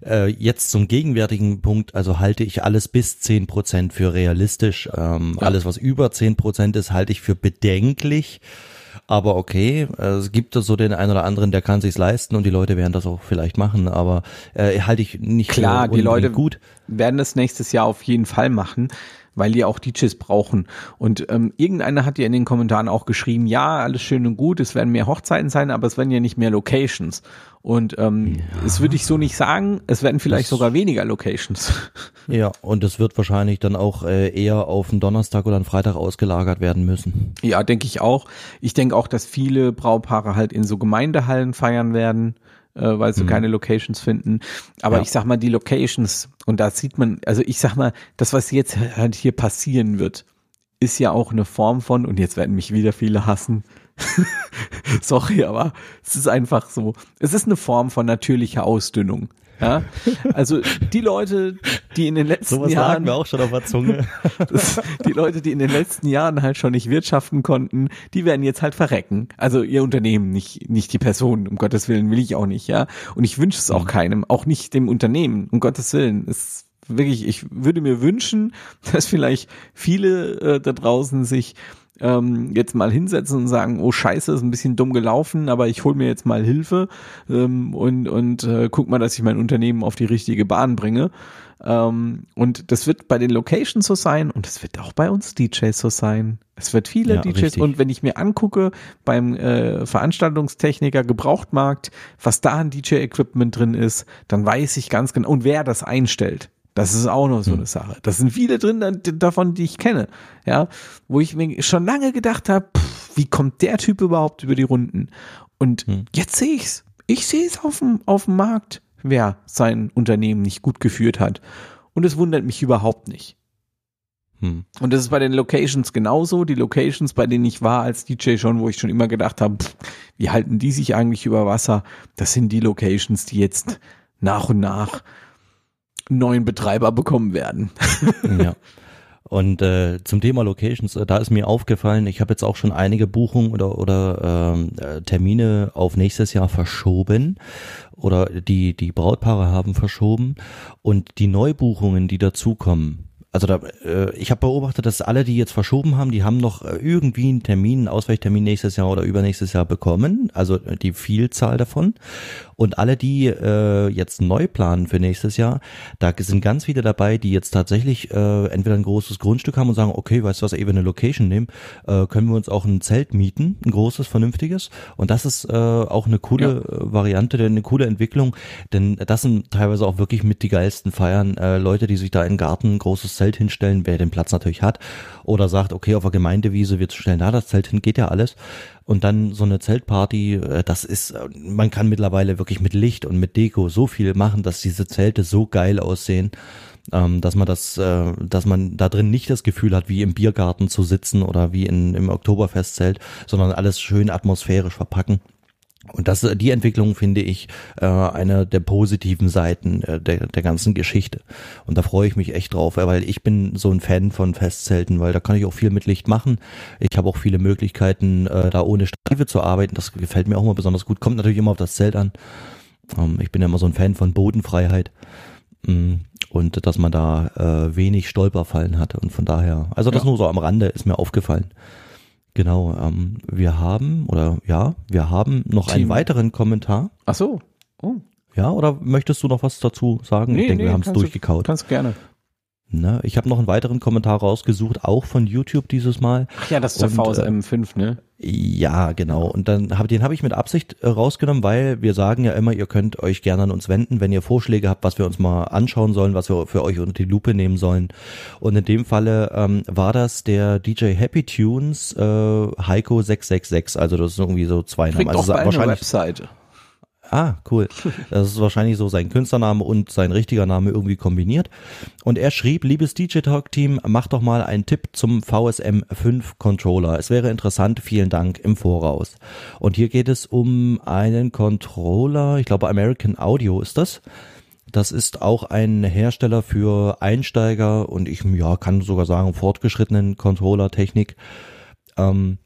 [SPEAKER 3] äh, jetzt zum gegenwärtigen Punkt, also halte ich alles bis 10% für realistisch. Ähm,
[SPEAKER 2] Ja.
[SPEAKER 3] Alles, was über 10% ist, halte ich für bedenklich. Aber okay, es gibt so den einen oder anderen, der kann sich's leisten und die Leute werden das auch vielleicht machen, aber äh, halte ich nicht
[SPEAKER 2] Klar, die Leute
[SPEAKER 3] gut.
[SPEAKER 2] werden das nächstes Jahr auf jeden Fall machen, weil die auch DJs brauchen. Und ähm, irgendeiner hat ja in den Kommentaren auch geschrieben, ja, alles schön und gut, es werden mehr Hochzeiten sein, aber es werden ja nicht mehr Locations. Und ähm, das würde ich so nicht sagen, es werden vielleicht
[SPEAKER 3] Das-
[SPEAKER 2] sogar weniger Locations.
[SPEAKER 3] Ja, und es wird wahrscheinlich dann auch äh, eher auf einen Donnerstag oder einen Freitag ausgelagert werden müssen.
[SPEAKER 2] Ja, denke ich auch. Ich denke auch, dass viele Brautpaare halt in so Gemeindehallen feiern werden, äh, weil sie keine Locations finden. Aber
[SPEAKER 3] Ja.
[SPEAKER 2] ich sag mal, die Locations, und da sieht man, also ich sag mal, das, was jetzt halt hier passieren wird, ist ja auch eine Form von, und jetzt werden mich wieder viele hassen. Sorry, aber es ist einfach so. Es ist eine Form von natürlicher Ausdünnung. Ja, also die Leute, die in den letzten Jahren
[SPEAKER 3] auch schon auf der Zunge.
[SPEAKER 2] das, die Leute, die in den letzten Jahren halt schon nicht wirtschaften konnten, die werden jetzt halt verrecken. Also ihr Unternehmen, nicht, nicht die Person, um Gottes Willen will ich auch nicht, ja. Und ich wünsche es auch keinem, auch nicht dem Unternehmen, um Gottes Willen. Es wirklich, ich würde mir wünschen, dass vielleicht viele äh, da draußen sich ähm, jetzt mal hinsetzen und sagen, oh Scheiße, ist ein bisschen dumm gelaufen, aber ich hole mir jetzt mal Hilfe ähm, und, und äh, guck mal, dass ich mein Unternehmen auf die richtige Bahn bringe. Ähm, und das wird bei den Locations so sein und es wird auch bei uns DJs so sein. Es wird viele
[SPEAKER 3] Ja,
[SPEAKER 2] DJs
[SPEAKER 3] richtig.
[SPEAKER 2] und wenn ich mir angucke beim äh, Veranstaltungstechniker Gebrauchtmarkt, was da an DJ-Equipment drin ist, dann weiß ich ganz genau und wer das einstellt. Das ist auch noch so eine Sache. Das sind viele drin da- davon, die ich kenne, ja, wo ich mir schon lange gedacht habe, wie kommt der Typ überhaupt über die Runden? Und jetzt sehe ich's. Ich sehe es auf dem auf dem Markt, wer sein Unternehmen nicht gut geführt hat. Und es wundert mich überhaupt nicht.
[SPEAKER 3] Hm.
[SPEAKER 2] Und das ist bei den Locations genauso. Die Locations, bei denen ich war als DJ schon, wo ich schon immer gedacht habe, pff, wie halten die sich eigentlich über Wasser? Das sind die Locations, die jetzt nach und nach neuen Betreiber bekommen werden.
[SPEAKER 3] Ja. Und äh, zum Thema Locations, äh, da ist mir aufgefallen, ich habe jetzt auch schon einige Buchungen oder, oder ähm, äh, Termine auf nächstes Jahr verschoben oder die, die Brautpaare haben verschoben und die Neubuchungen, die dazukommen. Also da, äh, ich habe beobachtet, dass alle, die jetzt verschoben haben, die haben noch äh, irgendwie einen Termin, einen Ausweichtermin nächstes Jahr oder übernächstes Jahr bekommen, also äh, die Vielzahl davon. Und alle, die äh, jetzt neu planen für nächstes Jahr, da sind ganz viele dabei, die jetzt tatsächlich äh, entweder ein großes Grundstück haben und sagen, okay, weißt du was, wir eine Location nehmen, äh, können wir uns auch ein Zelt mieten, ein großes, vernünftiges. Und das ist äh, auch eine coole äh, Variante, denn eine coole Entwicklung, denn das sind teilweise auch wirklich mit die geilsten Feiern. Äh, Leute, die sich da in den Garten ein großes Zelt hinstellen, wer den Platz natürlich hat, oder sagt, okay, auf der Gemeindewiese, wir stellen da das Zelt hin, geht ja alles. Und dann so eine Zeltparty, äh, das ist, äh, man kann mittlerweile wirklich mit Licht und mit Deko so viel machen, dass diese Zelte so geil aussehen, ähm, dass man das, äh, dass man da drin nicht das Gefühl hat, wie im Biergarten zu sitzen oder wie in, im Oktoberfestzelt, sondern alles schön atmosphärisch verpacken. Und das, die Entwicklung finde ich äh, eine der positiven Seiten äh, der, der ganzen Geschichte. Und da freue ich mich echt drauf, äh, weil ich bin so ein Fan von Festzelten, weil da kann ich auch viel mit Licht machen. Ich habe auch viele Möglichkeiten, äh, da ohne Stative zu arbeiten. Das gefällt mir auch immer besonders gut. Kommt natürlich immer auf das Zelt an. Ähm, ich bin ja immer so ein Fan von Bodenfreiheit. Mm, Und dass man da äh, wenig Stolperfallen hatte. Und von daher, also das
[SPEAKER 2] Ja.
[SPEAKER 3] nur so am Rande ist mir aufgefallen. Genau, ähm, wir haben, oder ja, wir haben noch einen
[SPEAKER 2] Team.
[SPEAKER 3] weiteren Kommentar.
[SPEAKER 2] Ach so. Oh.
[SPEAKER 3] Ja, oder möchtest du noch was dazu sagen? ich denke, wir haben es
[SPEAKER 2] du-
[SPEAKER 3] durchgekaut.
[SPEAKER 2] Kannst gerne.
[SPEAKER 3] Ne? Ich habe noch einen weiteren Kommentar rausgesucht, auch von YouTube dieses Mal.
[SPEAKER 2] Ach ja, das ist der
[SPEAKER 3] äh,
[SPEAKER 2] VSM 5, ne?
[SPEAKER 3] Ja, genau. Und dann hab, den habe ich mit Absicht äh, rausgenommen, weil wir sagen ja immer, ihr könnt euch gerne an uns wenden, wenn ihr Vorschläge habt, was wir uns mal anschauen sollen, was wir für euch unter die Lupe nehmen sollen. Und in dem Falle ähm, war das der DJ Happy Tunes äh, Heiko 666. Also das ist irgendwie so zwei Namen. Also
[SPEAKER 2] auch eine
[SPEAKER 3] wahrscheinlich
[SPEAKER 2] Webseite.
[SPEAKER 3] Ah, cool. Das ist wahrscheinlich so sein Künstlername und sein richtiger Name irgendwie kombiniert. Und er schrieb, liebes DJ Talk Team, mach doch mal einen Tipp zum VSM 5 Controller. Es wäre interessant, vielen Dank im Voraus. Und hier geht es um einen Controller, ich glaube American Audio ist das. Das ist auch ein Hersteller für Einsteiger und ich ja, kann sogar sagen fortgeschrittenen Controller-Technik. Ähm,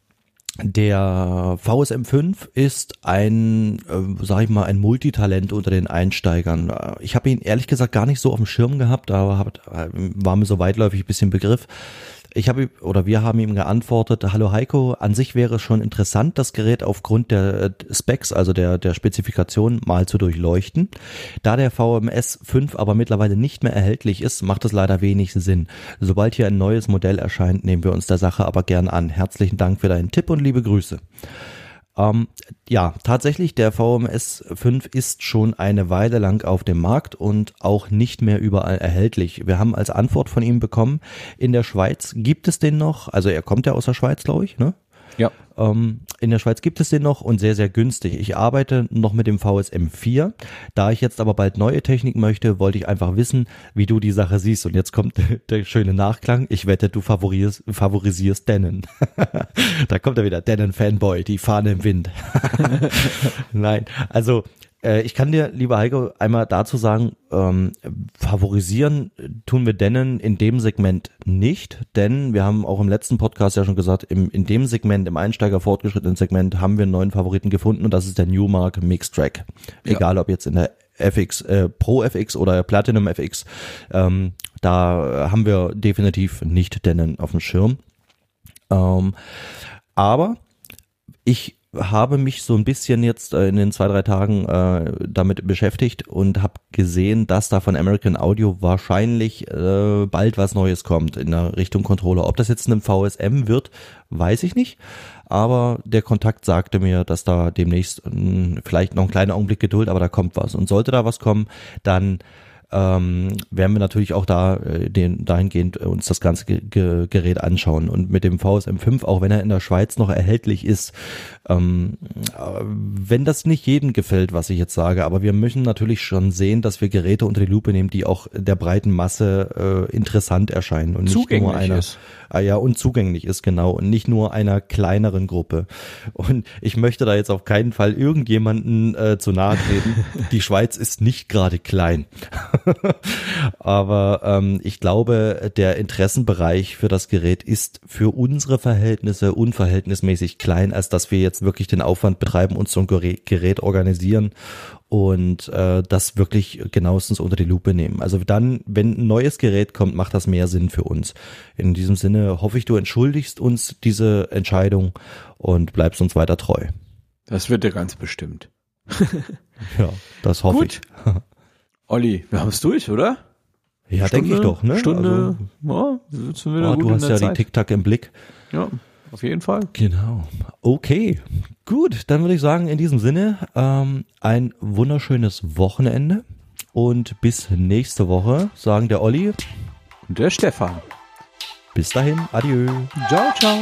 [SPEAKER 3] der VSM 5 ist ein, äh, sag ich mal, ein Multitalent unter den Einsteigern. Ich habe ihn ehrlich gesagt gar nicht so auf dem Schirm gehabt, aber hab, war mir so weitläufig ein bisschen Begriff. Ich habe oder wir haben ihm geantwortet, hallo Heiko, an sich wäre es schon interessant, das Gerät aufgrund der äh, Specs, also der, der Spezifikation mal zu durchleuchten. Da der VMS 5 aber mittlerweile nicht mehr erhältlich ist, macht es leider wenig Sinn. Sobald hier ein neues Modell erscheint, nehmen wir uns der Sache aber gern an. Herzlichen Dank für deinen Tipp und liebe Grüße. Ähm, ja, tatsächlich, der VMS 5 ist schon eine Weile lang auf dem Markt und auch nicht mehr überall erhältlich. Wir haben als Antwort von ihm bekommen, in der Schweiz gibt es den noch, also er kommt ja aus der Schweiz, glaube ich, ne?
[SPEAKER 2] Ja.
[SPEAKER 3] Ähm, in der Schweiz gibt es den noch und sehr, sehr günstig. Ich arbeite noch mit dem VSM 4. Da ich jetzt aber bald neue Technik möchte, wollte ich einfach wissen, wie du die Sache siehst. Und jetzt kommt der schöne Nachklang. Ich wette, du favorisierst, favorisierst Denon. da kommt er wieder, Denon Fanboy, die Fahne im Wind. Nein, also äh, ich kann dir, lieber Heiko, einmal dazu sagen, ähm, favorisieren tun wir Dennen in dem Segment nicht, denn wir haben auch im letzten Podcast ja schon gesagt, im, in dem Segment, im Einsteiger fortgeschrittenen Segment haben wir einen neuen Favoriten gefunden und das ist der Newmark Mix Track. Ja. Egal ob jetzt in der FX, äh, Pro FX oder Platinum FX, ähm, da haben wir definitiv nicht Dennen auf dem Schirm. Ähm, aber ich habe mich so ein bisschen jetzt äh, in den zwei, drei Tagen äh, damit beschäftigt und habe gesehen, dass da von American Audio wahrscheinlich äh, bald was Neues kommt in der Richtung Controller. Ob das jetzt ein VSM wird, weiß ich nicht. Aber der Kontakt sagte mir, dass da demnächst mh, hm, vielleicht noch ein kleiner Augenblick Geduld, aber da kommt was. Und sollte da was kommen, dann ähm, werden wir natürlich auch da äh, den, dahingehend uns das ganze Ge Gerät anschauen. Und mit dem VSM 5, auch wenn er in der Schweiz noch erhältlich ist, ähm, äh, wenn das nicht jedem gefällt, was ich jetzt sage, aber wir müssen natürlich schon sehen, dass wir Geräte unter die Lupe nehmen, die auch der breiten Masse äh, interessant erscheinen und nicht nur einer. Ist ah ja, und zugänglich ist, genau, und nicht nur einer kleineren Gruppe. Und ich möchte da jetzt auf keinen Fall irgendjemanden äh, zu nahe treten. Die Schweiz ist nicht gerade klein. Aber ähm, ich glaube, der Interessenbereich für das Gerät ist für unsere Verhältnisse unverhältnismäßig klein, als dass wir jetzt wirklich den Aufwand betreiben, uns so ein Gerät organisieren und äh, das wirklich genauestens unter die Lupe nehmen. Also dann, wenn ein neues Gerät kommt, macht das mehr Sinn für uns. In diesem Sinne hoffe ich, du entschuldigst uns diese Entscheidung und bleibst uns weiter treu.
[SPEAKER 2] Das wird ja ganz bestimmt.
[SPEAKER 3] ja, das hoffe Gut. ich.
[SPEAKER 2] Olli, wir haben es durch, oder?
[SPEAKER 3] Ja, denke ich doch, ne?
[SPEAKER 2] Stunde, also, ja,
[SPEAKER 3] sind wir oh, du hast ja Zeit. die Tic-Tac im Blick.
[SPEAKER 2] Ja, auf jeden Fall.
[SPEAKER 3] Genau. Okay, gut. Dann würde ich sagen, in diesem Sinne, ähm, ein wunderschönes Wochenende. Und bis nächste Woche, sagen der Olli
[SPEAKER 2] und der Stefan.
[SPEAKER 3] Bis dahin, adieu.
[SPEAKER 2] Ciao, ciao.